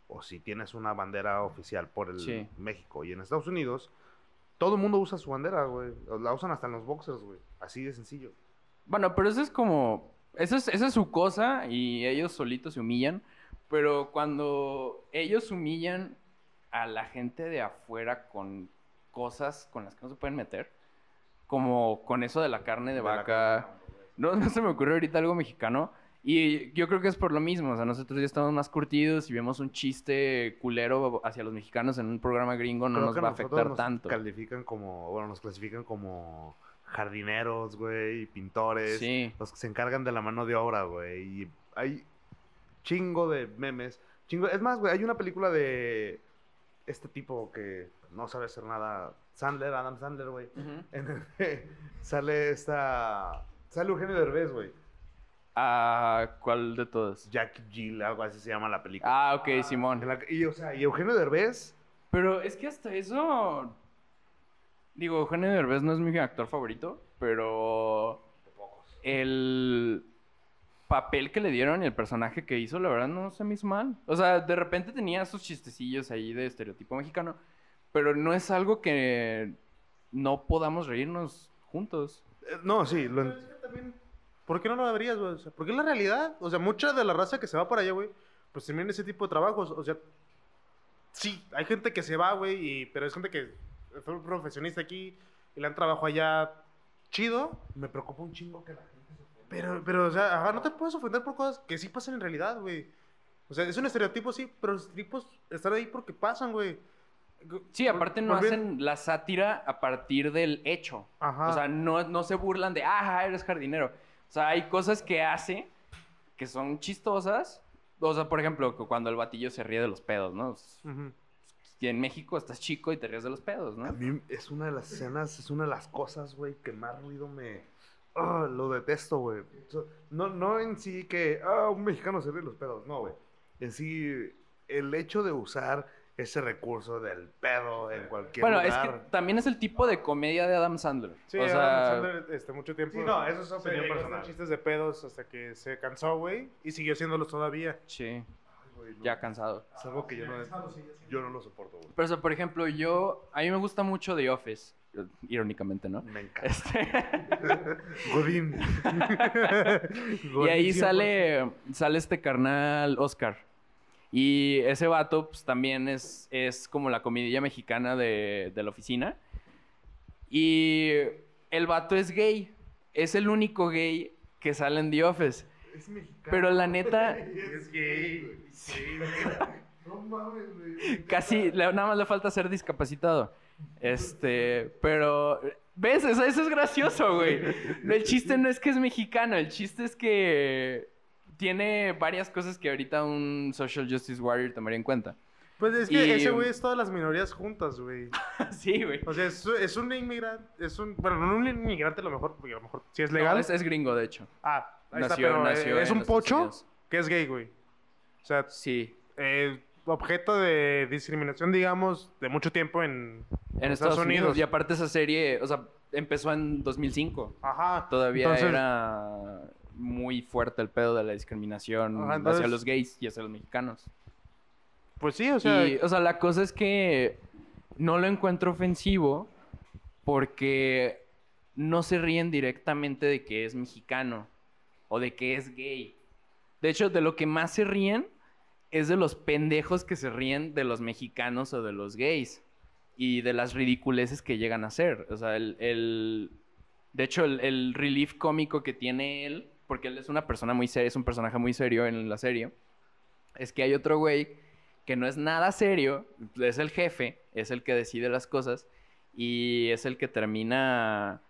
o si tienes una bandera oficial por el Sí. México. Y en Estados Unidos, todo el mundo usa su bandera, güey. La usan hasta en los boxers, güey. Así de sencillo. Bueno, pero eso es como. Eso es, esa es su cosa y ellos solitos se humillan. Pero cuando ellos humillan a la gente de afuera con cosas con las que no se pueden meter, como con eso de la carne de, vaca. carne, No, no se me ocurre ahorita algo mexicano. Y yo creo que es por lo mismo. O sea, nosotros ya estamos más curtidos y vemos un chiste culero hacia los mexicanos en un programa gringo, no Creo nos que va a afectar nos tanto. Califican como, bueno, nos clasifican como jardineros, güey, pintores, Sí. los que se encargan de la mano de obra, güey. Y hay chingo de memes. Chingo, es más, güey, hay una película de este tipo que no sabe hacer nada. Sandler, Adam Sandler, güey. El que sale esta. Sale Eugenio Derbez, güey. Ah, ¿Cuál de todos? Jack Jill, algo así se llama la película. Ah, ok, Simón. La que- y, o sea, y Eugenio Derbez. Pero es que hasta eso. Digo, Eugenio Derbez no es mi actor favorito, pero. El papel que le dieron y el personaje que hizo, la verdad no se me hizo mal. O sea, de repente tenía sus chistecillos ahí de estereotipo mexicano, pero no es algo que no podamos reírnos juntos. eh, no, sí, lo Pero ¿Por qué no lo habrías, güey? O sea, porque es la realidad. O sea, mucha de la raza que se va para allá, güey, pues tienen ese tipo de trabajos. O sea, sí, hay gente que se va, güey, y- pero es gente que fue un profesionista aquí y le han trabajado allá chido. me preocupa un chingo que la gente se Pero, pero, o sea, ajá, no te puedes ofender por cosas que sí pasan en realidad, güey. O sea, es un estereotipo, sí, pero los estereotipos están ahí porque pasan, güey. Sí, aparte no hacen la sátira a partir del hecho. Ajá. O sea, no, no se burlan de, ah, eres jardinero. O sea, hay cosas que hace que son chistosas. O sea, por ejemplo, cu- cuando el batillo se ríe de los pedos, ¿no? Ujú. Y en México estás chico y te ríes de los pedos, A ¿no? mí es una de las escenas, es una de las cosas, güey, que más ruido me... Ah, lo detesto, güey. No, no en sí que, ah, un mexicano se ríe de los pedos, no, güey. En sí, el hecho de usar ese recurso del pedo en cualquier Bueno, lugar... es que también es el tipo de comedia de Adam Sandler. Sí, o Adam sea, Sandler, este, mucho tiempo. Sí, no, eso es opinión a personal. chistes de pedos hasta que se cansó, güey, y siguió haciéndolos todavía. sí, Ay, güey, no, ya cansado. Es algo que yo no, yo no lo soporto, güey. Pero, o sea, por ejemplo, yo, a mí me gusta mucho The Office, irónicamente, ¿no? Me encanta. Este, Godín. y ahí sale, sale este carnal Oscar. Y ese vato, pues también es, es como la comidilla mexicana de, de la oficina. Y el vato es gay. Es el único gay que sale en The Office. Es mexicano. Pero la neta, Es gay. Sí, No mames, güey. casi, nada más le falta ser discapacitado. Este, pero, ¿ves? Eso, eso es gracioso, güey. El chiste no es que es mexicano, el chiste es que tiene varias cosas que ahorita un social justice warrior tomaría en cuenta. Pues es que Y- ese güey es todas las minorías juntas, güey. sí, güey. O sea, es, es un inmigrante, es un... Bueno, no un inmigrante a lo mejor, porque a lo mejor sí es legal. No, es, es gringo, de hecho. Ah, ahí Nació- está, pero eh, nació es un pocho que es gay, güey. O sea, Sí. eh, objeto de discriminación, digamos, de mucho tiempo en, En Estados, Unidos. Y aparte esa serie, o sea, empezó en 2005. Ajá. Todavía Entonces- era muy fuerte el pedo de la discriminación Ajá, hacia los gays y hacia los mexicanos. Pues sí, o sea... y, o sea, la cosa es que no lo encuentro ofensivo porque no se ríen directamente de que es mexicano o de que es gay. De hecho, de lo que más se ríen es de los pendejos que se ríen de los mexicanos o de los gays y de las ridiculeces que llegan a hacer. O sea, el, el- de hecho, el, el relief cómico que tiene él, porque él es una persona muy seria, es un personaje muy serio en la serie, es que hay otro güey que no es nada serio, es el jefe, es el que decide las cosas y es el que termina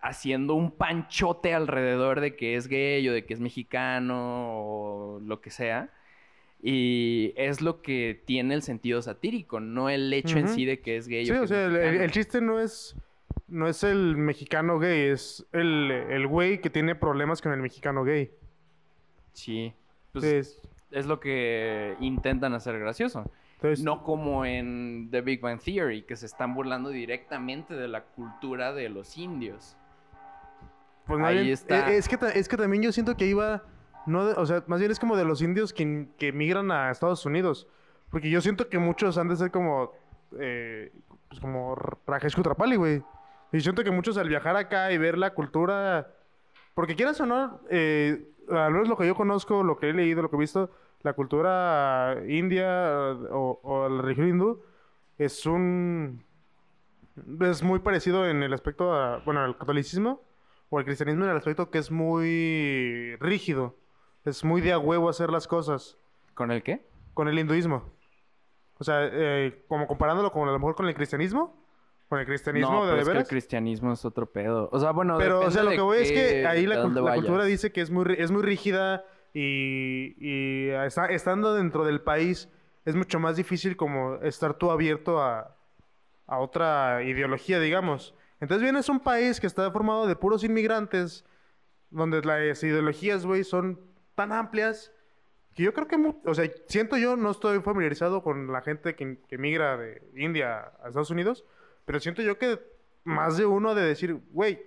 haciendo un panchote alrededor de que es gay o de que es mexicano o lo que sea. Y es lo que tiene el sentido satírico, no el hecho en Ujú. sí de que es gay Sí, o que o es sea, el chiste no es, no es el mexicano gay, es el, el güey que tiene problemas con el mexicano gay. Sí. Pues Es- es lo que intentan hacer gracioso. entonces, No como en The Big Bang Theory, que se están burlando directamente de la cultura de los indios. pues, ahí bien- está. eh, Es, que, es que también yo siento que iba, no, de- o sea, más bien es como de los indios que, que migran a Estados Unidos. Porque yo siento que muchos han de ser como, eh, pues como Rajesh Kutrapali, güey. Y siento que muchos al viajar acá y ver la cultura, porque quieras o no, eh, al menos lo que yo conozco, lo que he leído, lo que he visto, la cultura india o, o la religión hindú es un... Es muy parecido en el aspecto, a, bueno, al catolicismo o al cristianismo en el aspecto que es muy rígido. Es muy de a huevo hacer las cosas ¿Con el qué? con el hinduismo. O sea, eh, como comparándolo con a lo mejor con el cristianismo. Con el cristianismo no, de, pero de es que el veras. cristianismo es otro pedo. O sea, bueno, Pero, o sea, lo que voy es que ahí la, la cultura dice que es muy, es muy rígida y, y está- estando dentro del país es mucho más difícil como estar tú abierto a, a otra ideología, digamos. Entonces vienes a un país que está formado de puros inmigrantes, donde las ideologías, güey, son tan amplias que yo creo que, o sea, siento yo, no estoy familiarizado con la gente que, que migra de India a Estados Unidos, pero siento yo que más de uno de decir, güey,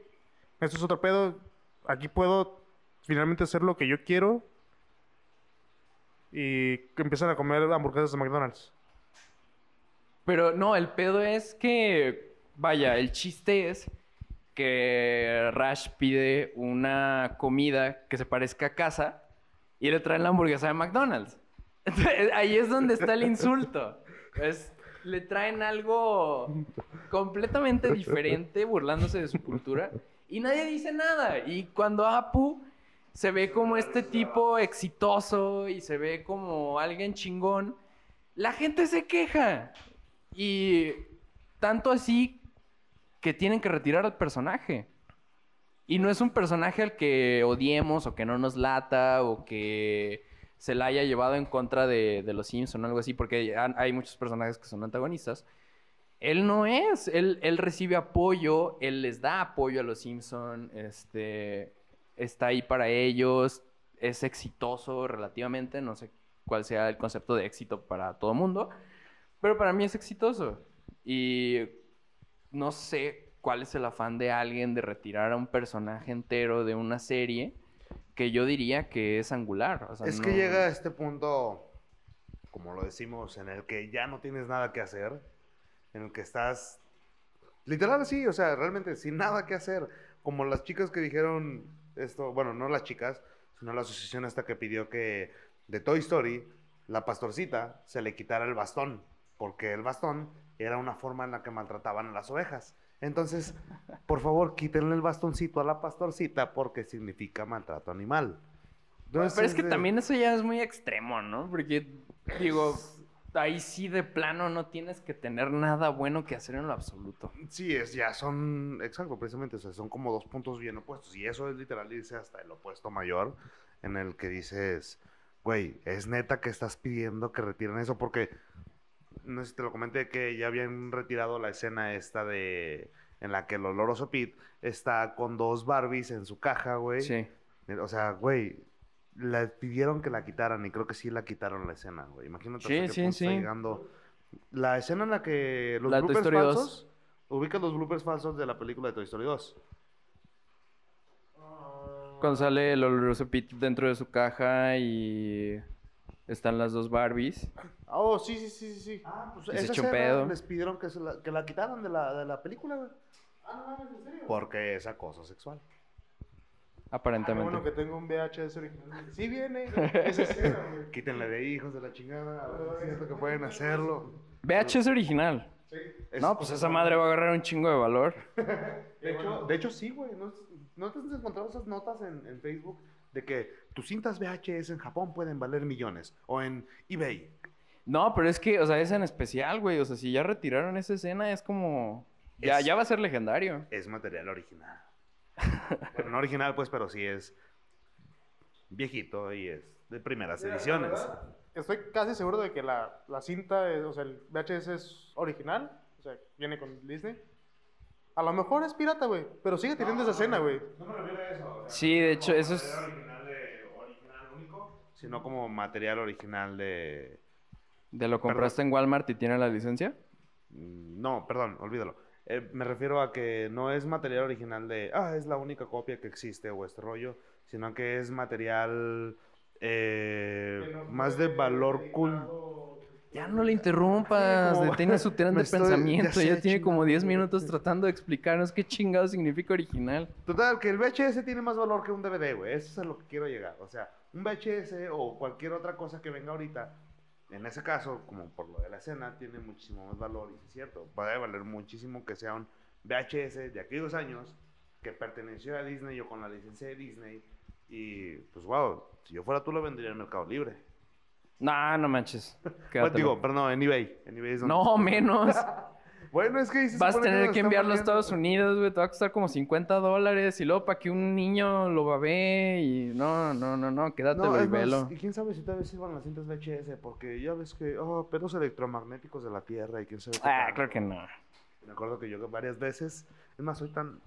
esto es otro pedo, aquí puedo finalmente hacer lo que yo quiero y empiezan a comer hamburguesas de McDonald's. Pero no, el pedo es que, vaya, el chiste es que Rash pide una comida que se parezca a casa y le traen la hamburguesa de McDonald's. Ahí es donde está el insulto. Es, le traen algo completamente diferente, burlándose de su cultura, y nadie dice nada. Y cuando Apu se ve como este tipo exitoso y se ve como alguien chingón, la gente se queja. Y tanto así que tienen que retirar al personaje. Y no es un personaje al que odiemos o que no nos lata o que se la haya llevado en contra de, de los Simpson o algo así, porque hay muchos personajes que son antagonistas. Él no es, él, él recibe apoyo, él les da apoyo a los Simpson, este, está ahí para ellos, es exitoso relativamente, no sé cuál sea el concepto de éxito para todo mundo, pero para mí es exitoso. Y no sé cuál es el afán de alguien de retirar a un personaje entero de una serie que yo diría que es angular. o sea, es que llega a este punto, como lo decimos, en el que ya no tienes nada que hacer, en el que estás, literal así, o sea, realmente sin nada que hacer, como las chicas que dijeron esto, bueno, no las chicas, sino la asociación esta que pidió que de Toy Story, la pastorcita se le quitara el bastón, porque el bastón era una forma en la que maltrataban a las ovejas. Entonces, por favor, quítenle el bastoncito a la pastorcita porque significa maltrato animal. Pero es Entonces, que eh, también eso ya es muy extremo, ¿no? Porque, digo, ahí sí de plano no tienes que tener nada bueno que hacer en lo absoluto. Sí, es, ya son, exacto, precisamente, o sea, son como dos puntos bien opuestos. Y eso es literal irse hasta el opuesto mayor, en el que dices, güey, es neta que estás pidiendo que retiren eso, porque, no sé si te lo comenté, que ya habían retirado la escena esta de, en la que el oloroso Pete está con dos Barbies en su caja, güey. Sí. O sea, güey, le pidieron que la quitaran y creo que sí la quitaron la escena, güey. Imagínate Sí, hasta qué sí, está llegando. La escena en la que los La bloopers Story 2. falsos, ubicas los bloopers falsos de la película de Toy Story 2. Cuando sale el oloroso Pete dentro de su caja y están las dos Barbies. Oh, sí, sí, sí, sí. sí. Ah, pues se esa escena pedo. les pidieron que, se la, que la quitaran de la, de la película, güey. Ah, no mames, ¿en serio? Porque es acoso sexual. Ah, Aparentemente. bueno que tengo un VHS original. Sí viene. Güey. Quítenle de hijos de la chingada. A ver si es cierto que pueden hacerlo. VHS original. Es- No, pues esa madre va a agarrar un chingo de valor. De hecho, de hecho sí, güey. ¿No, ¿No te has encontrado esas notas en, en Facebook de que tus cintas VHS en Japón pueden valer millones? O en eBay. No, pero es que, o sea, es en especial, güey. O sea, si ya retiraron esa escena, es como. Ya, Es- ya va a ser legendario. Es material original. bueno, no original, pues, pero sí es viejito y es de primeras ediciones. Estoy casi seguro de que la, la cinta, es- o sea, el VHS es original. O sea, viene con Disney. A lo mejor es pirata, güey. Pero sigue teniendo esa escena, güey. No me refiero a eso. Sí, de hecho, eso es. original de original único, sino como material original de ¿De lo compraste en Walmart y tiene la licencia? Mm, No, perdón, olvídalo. Eh, me refiero a que no es material original de, ah, es la única copia que existe o este rollo, sino que es material eh, más de valor cool. Ya no le interrumpas, como- su tren de estoy- pensamiento. ya tiene como 10 chingado. minutos tratando de explicarnos qué chingado significa original. Total, que el VHS tiene más valor que un DVD, güey. Eso es a lo que quiero llegar. O sea, un VHS o cualquier otra cosa que venga ahorita, en ese caso, como por lo de la escena, tiene muchísimo más valor. Y es cierto, puede valer muchísimo que sea un VHS de aquellos años que perteneció a Disney o con la licencia de Disney. Y pues, wow, si yo fuera tú lo vendría en Mercado Libre. No, no manches. Bueno, digo, pero no, en eBay. En eBay es donde- No, menos. Bueno, es que se Vas a tener que enviarlo a Estados Unidos, güey. Te va a costar como 50 dólares. Y luego para que un niño lo babee. Y no, no, no, no. Quédatelo No, y velo. y quién sabe si todavía sirvan las cintas VHS, porque ya ves que, oh, pedos electromagnéticos de la Tierra y quién sabe Ah, creo que no. Me acuerdo que yo varias veces, es más, soy tan,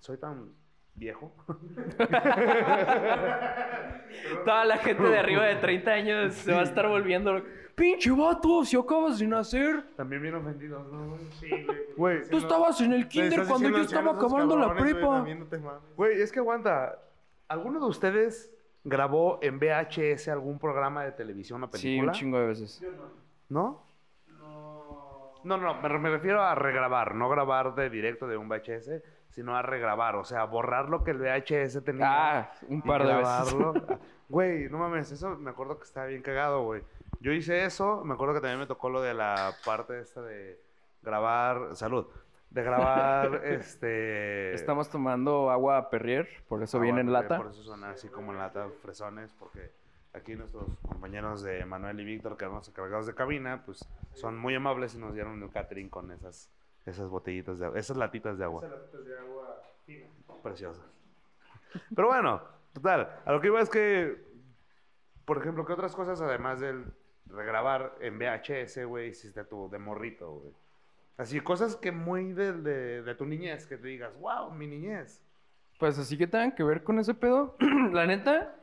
soy tan viejo. Toda la gente de arriba de 30 años se va a estar volviendo. Pinche vato, si acabas de nacer. También bien ofendidos, ¿no? güey? Sí, güey. Güey, Tú estabas en el kinder cuando yo estaba acabando la güey, prepa. también no te mames. Güey, es que aguanta. ¿Alguno de ustedes grabó en VHS algún programa de televisión o Sí, película? un chingo de veces. ¿No? No, no, me, me refiero a regrabar, no grabar de directo de un VHS, sino a regrabar, o sea, borrar lo que el VHS tenía. Ah, un par de veces. grabarlo. Güey, no mames, eso me acuerdo que estaba bien cagado, güey. Yo hice eso, me acuerdo que también me tocó lo de la parte esta de grabar, salud, de grabar, este... Estamos tomando agua Perrier, por eso agua, viene en lata. Por eso suena así como en lata, fresones, porque aquí nuestros compañeros de Manuel y Víctor, que eran los encargados de cabina, pues son muy amables y nos dieron el catering con esas, esas botellitas de agua, esas latitas de agua. Preciosas. Pero bueno, total, a lo que iba es que, por ejemplo, ¿qué otras cosas además del regrabar en VHS, güey, hiciste tú de morrito, güey? Así, cosas que muy de, de, de tu niñez, que te digas, wow, mi niñez. Pues así que tengan que ver con ese pedo. La neta,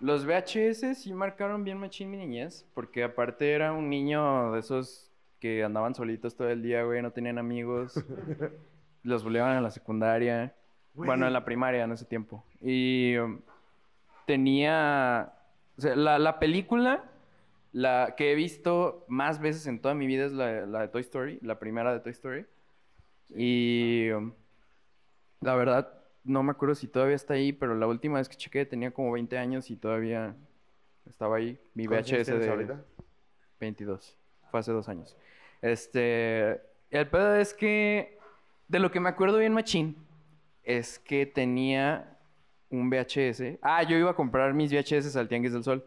los VHS sí marcaron bien machín mi niñez. Porque aparte era un niño de esos que andaban solitos todo el día, güey, no tenían amigos. los buleaban en la secundaria. Bueno, en la primaria en ese tiempo. Y um, tenía... O sea, la, la película la que he visto más veces en toda mi vida es la, la de Toy Story, la primera de Toy Story. Y um, la verdad, no me acuerdo si todavía está ahí, pero la última vez que chequé tenía como 20 años y todavía estaba ahí. Mi ¿Cuántos años VHS de ahorita? 22. Fue hace dos años. Este. El pedo es que. De lo que me acuerdo bien, machín. Es que tenía un VHS. Ah, yo iba a comprar mis VHS al Tianguis del Sol.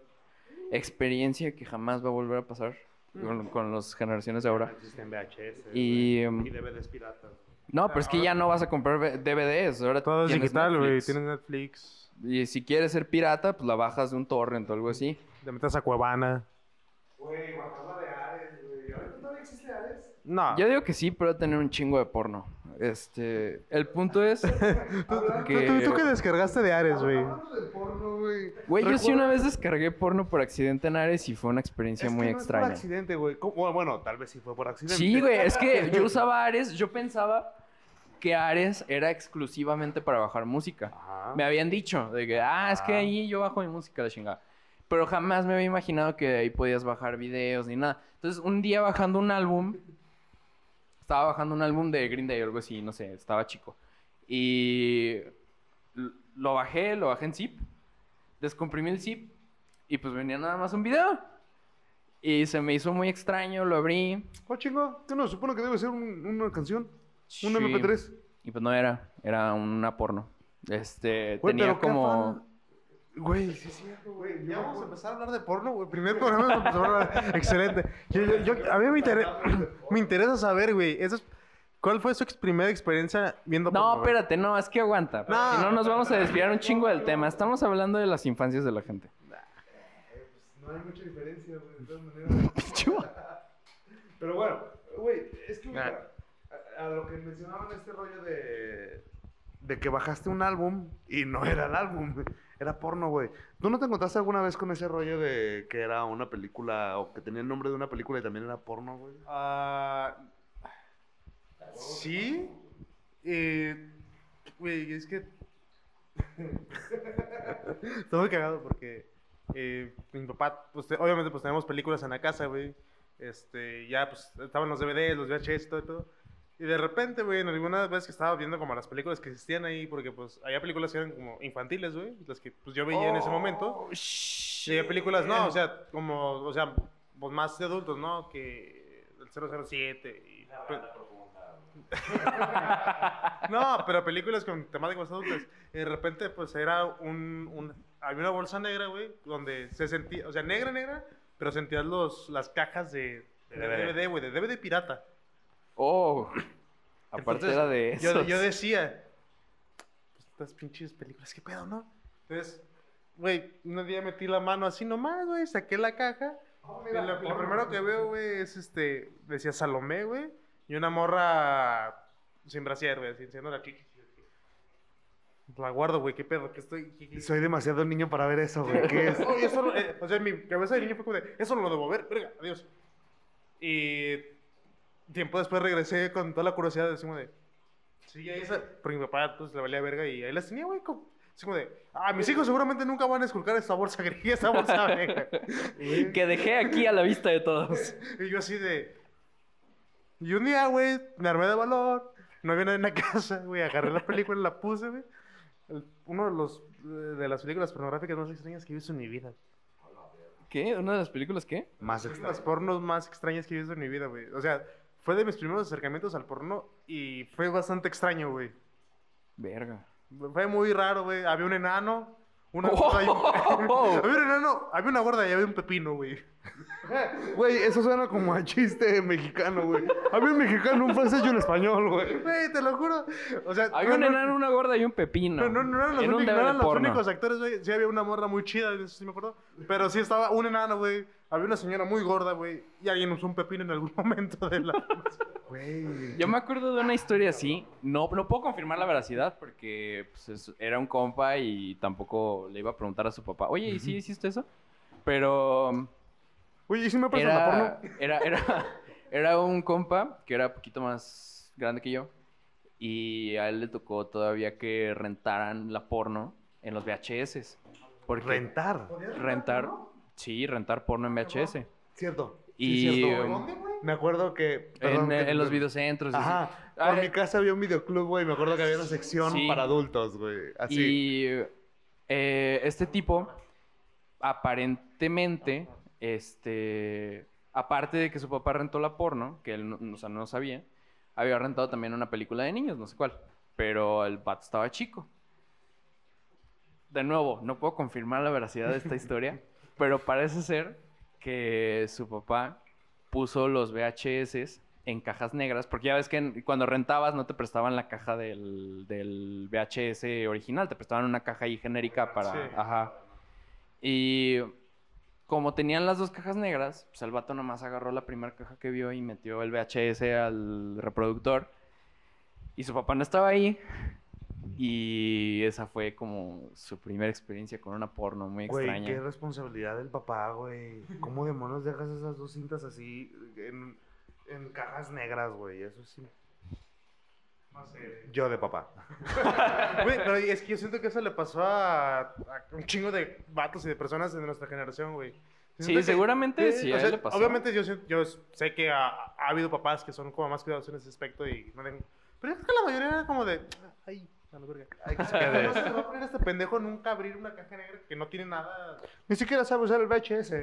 Experiencia que jamás va a volver a pasar con, con las generaciones de ahora. Existen VHS. Y, um, y DVDs piratas. No, pero es que ya no vas a comprar DVDs. Ahora Todo es digital, güey. Netflix. Tienes Netflix. Y si quieres ser pirata, pues la bajas de un torrent o algo así. Te metes a Cuevana. Güey, de Ares, güey. ¿Ahorita todavía existe Ares? No. Yo digo que sí, pero va a tener un chingo de porno. Este, el punto es ¿Tú, que, tú, tú que descargaste de Ares, güey. Güey. yo sí una vez descargué porno por accidente en Ares y fue una experiencia Es que muy no es extraña. por accidente, güey. Bueno, tal vez sí fue por accidente. Sí, güey, es que yo usaba Ares, yo pensaba que Ares era exclusivamente para bajar música. Ajá. Me habían dicho de que, ah, es que Ah. ahí yo bajo mi música, la chingada. Pero jamás me había imaginado que ahí podías bajar videos ni nada. Entonces, un día bajando un álbum, estaba bajando un álbum de Green Day o algo así, no sé, estaba chico. Y lo bajé, lo bajé en zip, descomprimí el zip y pues venía nada más un video. Y se me hizo muy extraño, lo abrí. Oh, chingo. ¿Qué no? Supone que debe ser un- una canción. Un Sí. MP3. Y pues no era, era una porno. Este, tenía como... Güey, sí es cierto, güey. Ya vamos a empezar a hablar de porno, güey. Primer programa vamos a empezar a hablar. Excelente. Yo, yo- yo- a mí me, inter- me interesa saber, güey. eso es- ¿Cuál fue su ex- primera experiencia viendo porno? No, espérate, no, es que aguanta. No. Si no, nos vamos a desviar un chingo del tema. Estamos hablando de las infancias de la gente. No hay mucha diferencia, güey, de todas maneras. Pero bueno, güey, es que mira, a, a lo que mencionaban este rollo de, de que bajaste un álbum y no era el álbum, era porno, güey. ¿Tú no te encontraste alguna vez con ese rollo de que era una película o que tenía el nombre de una película y también era porno, güey? Ah, sí. Eh, Güey, es que. Estoy muy cagado porque eh, mi papá, pues te- obviamente, pues tenemos películas en la casa, güey. Este, ya pues estaban los DVDs, los VHS y todo, todo. Y de repente, güey, en alguna vez que estaba viendo como las películas que existían ahí, porque pues había películas que eran como infantiles, güey, las que pues yo veía en ese momento. Y había películas, no, o sea, como, o sea, pues más de adultos, ¿no? Que el 007 y... pues- no, pero películas con temáticas adultas. Y de repente, pues era un, un- Había una bolsa negra, güey, donde se sentía. O sea, negra, negra, pero sentías los, las cajas de, de DVD. DVD, güey, de DVD pirata. Oh, aparte Entonces, era de Yo, eso. yo decía, pues estas pinches películas, ¿qué pedo, no? Entonces, güey, un día metí la mano así nomás, güey, saqué la caja. y lo, lo primero que veo, güey, es este, decía Salomé, güey, y una morra sin brasier, güey, enseñando la chichi. La guardo, güey, qué pedo, que estoy... Soy demasiado niño para ver eso, güey. ¿Qué es? Oh, eso, eh, o sea, mi cabeza de niño fue como de, eso no lo debo ver, verga, adiós. Y tiempo después regresé con toda la curiosidad, así como de, sí, ahí esa, porque mi papá pues le valía verga y ahí las tenía, güey, como, así como de, ah, mis hijos seguramente nunca van a esculcar esta bolsa gris, esta bolsa negra. Que dejé aquí a la vista de todos. y yo así de, y un día, güey, me armé de valor, no había nadie en la casa, güey, agarré la película, la puse, güey. Uno de los eh, de las películas pornográficas más extrañas que he visto en mi vida. ¿Qué? ¿Una de las películas qué? Más Las extraño. pornos más extrañas que he visto en mi vida, güey. O sea, fue de mis primeros acercamientos al porno y fue bastante extraño, güey. Verga. Fue muy raro, güey. Había un enano, Una gorda y un... había un enano, había una gorda y había un pepino, güey. Güey, eso suena como a chiste mexicano, güey. Había un mexicano, un francés y un español, güey. Güey, te lo juro. O sea, Había no, un no- enano, una gorda y un pepino. No, no, no eran los, únicos, no eran los únicos actores, güey. Sí había una morra muy chida, eso sí me acuerdo. Pero sí estaba un enano, güey. Había una señora muy gorda, güey. Y alguien usó un pepino en algún momento de la... Güey. Yo me acuerdo de una historia así. No, no puedo confirmar la veracidad porque pues, es- era un compa y tampoco le iba a preguntar a su papá, oye, ¿y sí hiciste eso? Pero Oye, ¿y si me prestan la era, porno? era, era, era un compa que era un poquito más grande que yo y a él le tocó todavía que rentaran la porno en los VHS. Porque Rentar. rentar, sí, rentar porno en VHS. Cierto. Y Sí, cierto, güey. ¿Dónde, güey? Me acuerdo que. perdón, en, que- en los videocentros. así. Ajá. Ah, Por eh, mi casa había un videoclub, güey. Me acuerdo que había una sección Sí. para adultos, güey. Así. Y eh, este tipo, aparentemente, este, aparte de que su papá rentó la porno, que él no, o sea, no sabía, había rentado también una película de niños, no sé cuál, pero el vato estaba chico. De nuevo, no puedo confirmar la veracidad de esta historia, pero parece ser que su papá puso los VHS en cajas negras, porque ya ves que cuando rentabas no te prestaban la caja del, del VHS original, te prestaban una caja ahí genérica para... Sí. Ajá. Y como tenían las dos cajas negras, pues el vato nomás agarró la primera caja que vio y metió el VHS al reproductor. Y su papá no estaba ahí. Y esa fue como su primera experiencia con una porno muy Güey, extraña. qué responsabilidad del papá, güey. ¿Cómo demonios dejas esas dos cintas así en, en cajas negras, güey? Eso sí. No sé. Yo de papá. Güey, pero es que yo siento que eso le pasó a, a un chingo de vatos y de personas de nuestra generación, güey. Sí, que- seguramente sí, o a él sea, le pasó. Obviamente yo, sé que ha, ha habido papás que son como más cuidadosos en ese aspecto y no Pero es que la mayoría era como de... Ay, a la verga. Ay, que se quede. No se le va a poner este pendejo nunca abrir una caja negra que no tiene nada... Ni siquiera sabe usar el VHS.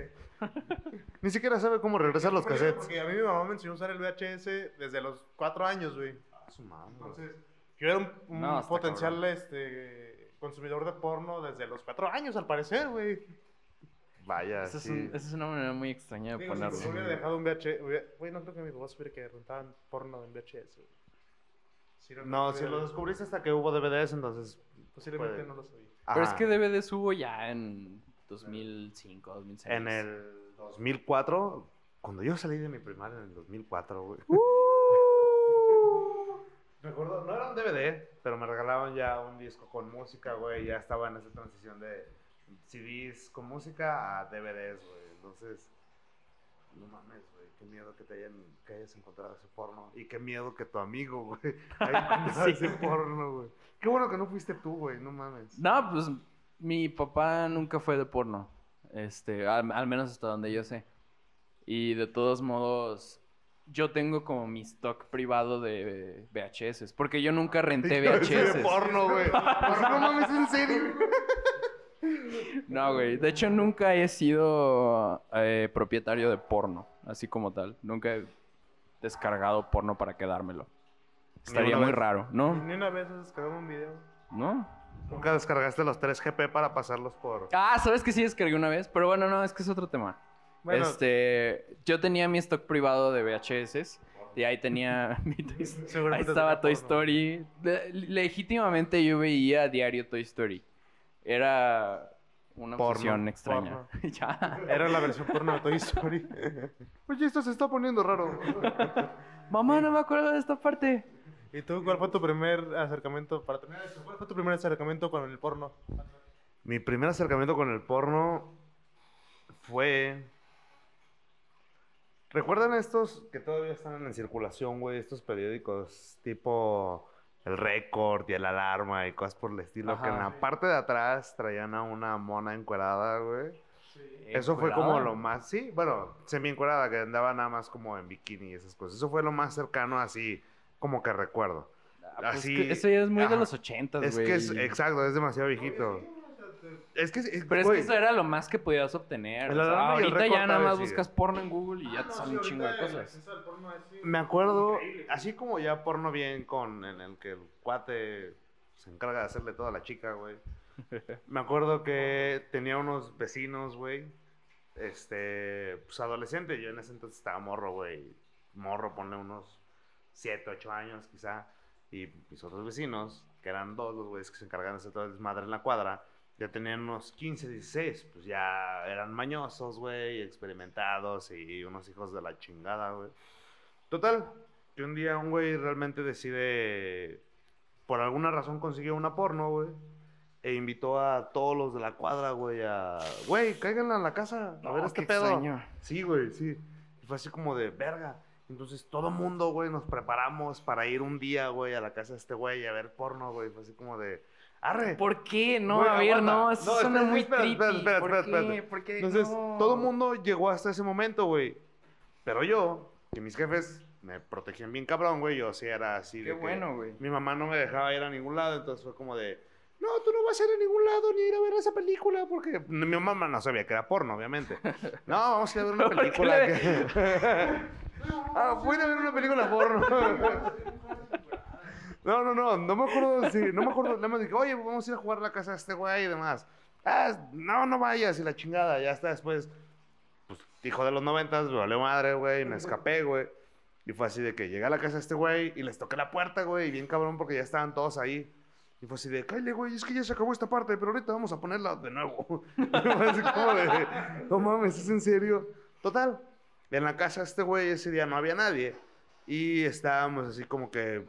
Ni siquiera sabe cómo regresar los cassettes. Porque a mí mi mamá me enseñó a usar el VHS desde los cuatro años, güey. Su madre. Entonces, yo era un, un No, está potencial cabrón. este, consumidor de porno desde los cuatro años, al parecer, güey. Vaya, Esa es, un- esa es una manera muy extraña de ponerlo. hubiera dejado un VHS, hubiera- güey, no creo que mi papá supiera que rentaban porno en VHS, güey. Sí, No, si lo descubriste hasta que hubo DVDs, entonces. Posiblemente puede. no lo sabía. Pero es que DVD hubo ya en 2005, 2006. En el 2004, cuando yo salí de mi primaria en el 2004, güey. Me acuerdo, no era un DVD, pero me regalaban ya un disco con música, güey. Ya estaba en esa transición de CDs con música a DVDs, güey. Entonces, no mames, güey. Qué miedo que te hayan, que hayas encontrado ese porno. Y qué miedo que tu amigo, güey, haya encontrado Sí. ese porno, güey. Qué bueno que no fuiste tú, güey. No mames. No, pues mi papá nunca fue de porno. Este, al, al menos hasta donde yo sé. Y de todos modos, yo tengo como mi stock privado de VHS. Porque yo nunca renté de VHS. porno, güey. O sea, no mames, en serio. No, güey. De hecho, nunca he sido eh, propietario de porno, así como tal. Nunca he descargado porno para quedármelo. Estaría muy vez? raro, ¿no? Ni una vez has descargado un video. ¿No? Nunca descargaste los 3 GP para pasarlos por. Ah, ¿sabes que sí descargué una vez? Pero bueno, no, es que es otro tema. Bueno, Este, yo tenía mi stock privado de VHS y ahí tenía mi Toy- ahí estaba Toy. Story. Legítimamente yo veía a diario Toy Story. Era una obsesión extraña. porno. ya. era la versión porno de Toy Story. Oye, esto se está poniendo raro. Mamá, no me acuerdo de esta parte. ¿Y tú cuál fue tu primer acercamiento, para terminar eso, cuál fue tu primer acercamiento con el porno? Mi primer acercamiento con el porno fue. ¿Recuerdan estos que todavía están en circulación, güey? Estos periódicos tipo El Récord y El Alarma y cosas por el estilo. que en la parte de atrás traían a una mona encuerada, güey. Eso fue como lo más, sí, bueno, semi encuerada, que andaba nada más como en bikini y esas cosas. Eso fue lo más cercano así, como que recuerdo. Ah, pues así- que eso ya es muy ajá. de los ochentas, Es güey. que es, exacto, es demasiado viejito. Es que, es- Pero es güey, que eso era lo más que podías obtener. O sea, ahorita ya nada más buscas porno en Google y ya te salen un chingo de cosas. me acuerdo, así como ya porno bien con en el que el cuate se encarga de hacerle toda la chica, güey. Me acuerdo que tenía unos vecinos, güey. Este, pues adolescente. Yo en ese entonces estaba morro, güey. Morro, ponle unos 7, 8 años quizá. Y mis otros vecinos, que eran dos los güeyes que se encargaban de hacer todo el desmadre en la cuadra, ya tenían unos 15, 16. Pues ya eran mañosos, güey, experimentados y unos hijos de la chingada, güey. Total, que un día un güey realmente decide, por alguna razón consiguió una porno, güey. E invitó a todos los de la cuadra, güey, a... Güey, cáiganle a la casa a ver este pedo. extraño. Sí, güey, sí. Y fue así como de verga. Entonces todo mundo, güey, nos preparamos para ir un día, güey, a la casa de este güey a ver porno, güey. Fue así como de... Arre. ¿Por qué? No, Güey, a ver, aguanta. no, eso No, suena espera, muy espera, creepy. espera, espera, ¿Por espera, qué? ¿Por qué Entonces, no? todo el mundo llegó hasta ese momento, güey. Pero yo, que mis jefes me protegían bien cabrón, güey. Yo sí era así de Qué que bueno, güey. Mi mamá no me dejaba ir a ningún lado, entonces fue como de... No, tú no vas a ir a ningún lado ni ir a ver esa película porque mi mamá no sabía que era porno, obviamente. No, vamos a ir a ver una ¿Por qué película que... ah, voy a ver una película porno. No, no, no, no me acuerdo, sí, no me acuerdo, le dicho, oye, vamos a ir a jugar a la casa de este güey y demás. Ah, no, no vayas, y la chingada, ya está después, pues, hijo de los noventas, me valió madre, güey, me escapé, güey. Y fue así de que llegué a la casa de este güey y les toqué la puerta, güey, y bien cabrón porque ya estaban todos ahí. Y fue así de, cállate, güey, es que ya se acabó esta parte, pero ahorita vamos a ponerla de nuevo. Así como de, no mames, ¿es en serio? Total, en la casa de este güey ese día no había nadie. Y estábamos así como que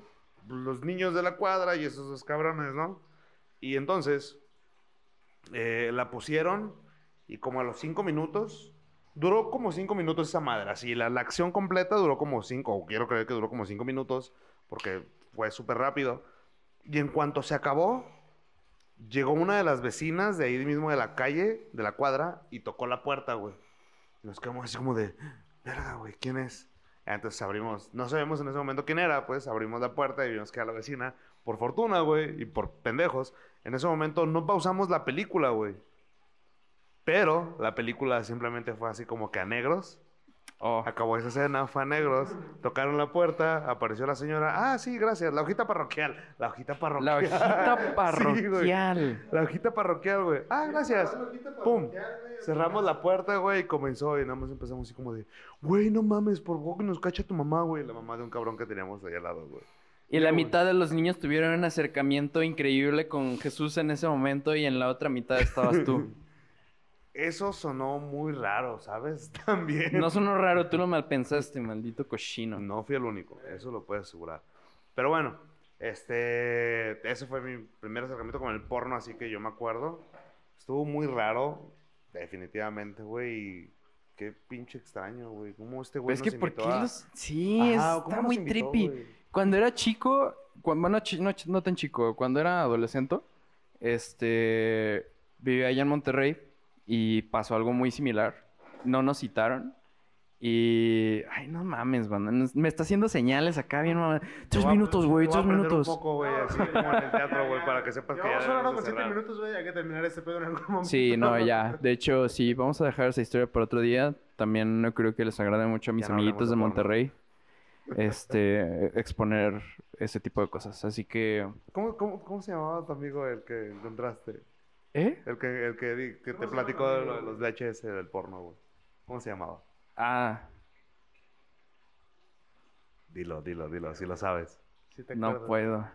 los niños de la cuadra y esos dos cabrones, ¿no? Y entonces eh, la pusieron y como a los cinco minutos, duró como cinco minutos esa madre, así, la, la acción completa duró como cinco, o quiero creer que duró como cinco minutos, porque fue súper rápido. Y en cuanto se acabó, llegó una de las vecinas de ahí mismo de la calle, de la cuadra, y tocó la puerta, güey. Y nos quedamos así como de, verga, güey, ¿quién es? Entonces abrimos, no sabemos en ese momento quién era, pues abrimos la puerta y vimos que era la vecina. Por fortuna, güey, y por pendejos, en ese momento no pausamos la película, güey. Pero la película simplemente fue así como que a negros. Oh, Acabó esa escena, fue a negros, tocaron la puerta, apareció la señora. Ah, sí, gracias, la hojita parroquial. La hojita parroquial. la hojita Sí, parroquial. La hojita parroquial, güey. Ah, gracias. Pum. Cerramos la puerta, güey, y comenzó. Y nada más empezamos así como de, güey, no mames, por favor que nos cacha tu mamá, güey. La mamá de un cabrón que teníamos ahí al lado, güey. Y la mitad de los niños tuvieron un acercamiento increíble con Jesús en ese momento y en la otra mitad estabas tú. Eso sonó muy raro, ¿sabes? También. No sonó raro, tú lo malpensaste, maldito cochino. No fui el único, eso lo puedo asegurar. Pero bueno, este, ese fue mi primer acercamiento con el porno, así que yo me acuerdo. Estuvo muy raro, definitivamente, güey. Qué pinche extraño, güey. ¿Cómo este güey es que ¿por qué a- los...? Sí, Ajá, está ¿cómo nos muy invitó, trippy. güey? Cuando era chico, cuando, no, ch- no tan chico, cuando era adolescente, este, vivía allá en Monterrey y pasó algo muy similar. No nos citaron y... Ay, no mames, banda. nos- Me está haciendo señales acá bien, mamá. Tres minutos, güey, tres minutos. un poco, güey, así como en el teatro, güey, para que sepas que debemos con de 7 cerrar. minutos, güey. Hay que terminar este pedo en algún momento. Sí, no, ya. De hecho, sí, vamos a dejar esa historia para otro día. También no creo que les agrade mucho a mis no amiguitos de porno. Monterrey este, exponer ese tipo de cosas. Así que... ¿Cómo, cómo, ¿Cómo se llamaba tu amigo el que encontraste? ¿Eh? El que, el que, te platicó de lo de los VHS del porno, güey. ¿Cómo se llamaba? Ah, Dilo, dilo, dilo, si lo sabes. Sí te no acuerdas. puedo.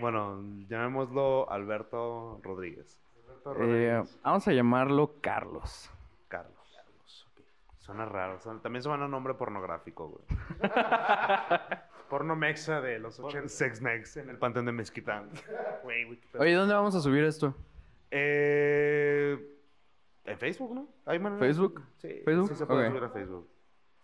Bueno, llamémoslo Alberto Rodríguez. Alberto Eh, Rodríguez. vamos a llamarlo Carlos. Carlos. Suena raro. suena- también suena un nombre pornográfico, güey. Porno mexa de los 80. Sex Mex en el Panteón de Mezquitán. Oye, ¿dónde vamos a subir esto? Eh, en Facebook, ¿no? ¿Hay manera? ¿Facebook? Sí, ¿Facebook? sí se puede subir a Facebook.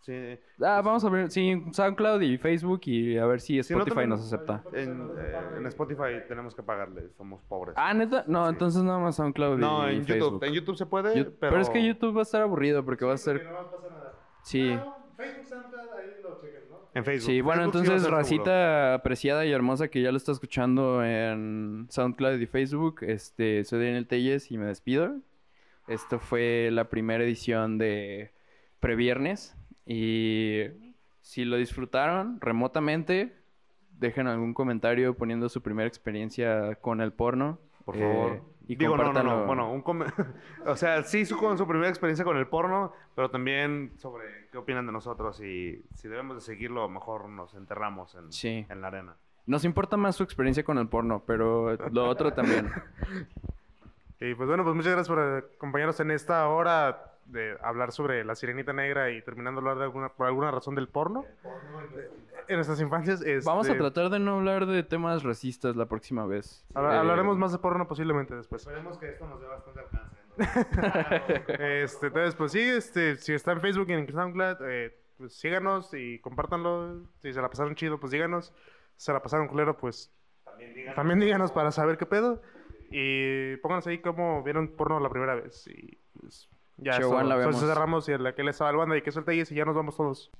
Sí. Ah, vamos a ver, sí, SoundCloud y Facebook y a ver si Si no, Spotify nos acepta. En, eh, en Spotify tenemos que pagarle, somos pobres. Ah, ¿neta? No, Sí. entonces nada más SoundCloud no, y en Facebook. YouTube. En YouTube se puede, Yo- pero... pero... es que YouTube va a estar aburrido porque va a ser... no va a pasar nada. Sí. Ah, no, Facebook, SoundCloud, ahí lo chequen. En Facebook. Sí, bueno, Facebook sí entonces seguro. racita apreciada y hermosa que ya lo está escuchando en SoundCloud y Facebook, este, soy Daniel Telles y me despido. Esto fue la primera edición de Previernes y si lo disfrutaron remotamente, dejen algún comentario poniendo su primera experiencia con el porno. Por Eh, favor, Y Digo, no, no, no. Bueno, un come- o sea, sí su, con su primera experiencia con el porno, pero también sobre qué opinan de nosotros y si debemos de seguirlo, mejor nos enterramos en, Sí. en la arena. Nos importa más su experiencia con el porno, pero lo otro también. Y pues bueno, pues muchas gracias por acompañarnos en esta hora de hablar sobre la sirenita negra y terminando de hablar de alguna, por alguna razón del porno. En nuestras infancias. Vamos a este, tratar de no hablar de temas racistas la próxima vez. habla- Eh, Hablaremos más de porno posiblemente después. Esperemos que esto nos dé bastante alcance. Este, entonces, pues sí, este, si está en Facebook y en SoundCloud, eh, pues síganos y compártanlo. Si se la pasaron chido, pues díganos. Si se la pasaron culero, pues También digan. también díganos para saber qué pedo. Y pónganos ahí cómo vieron porno la primera vez. Y pues ya Chihuahua, la cerramos y la que le estaba el banda y que suelte ahí y ya nos vamos todos.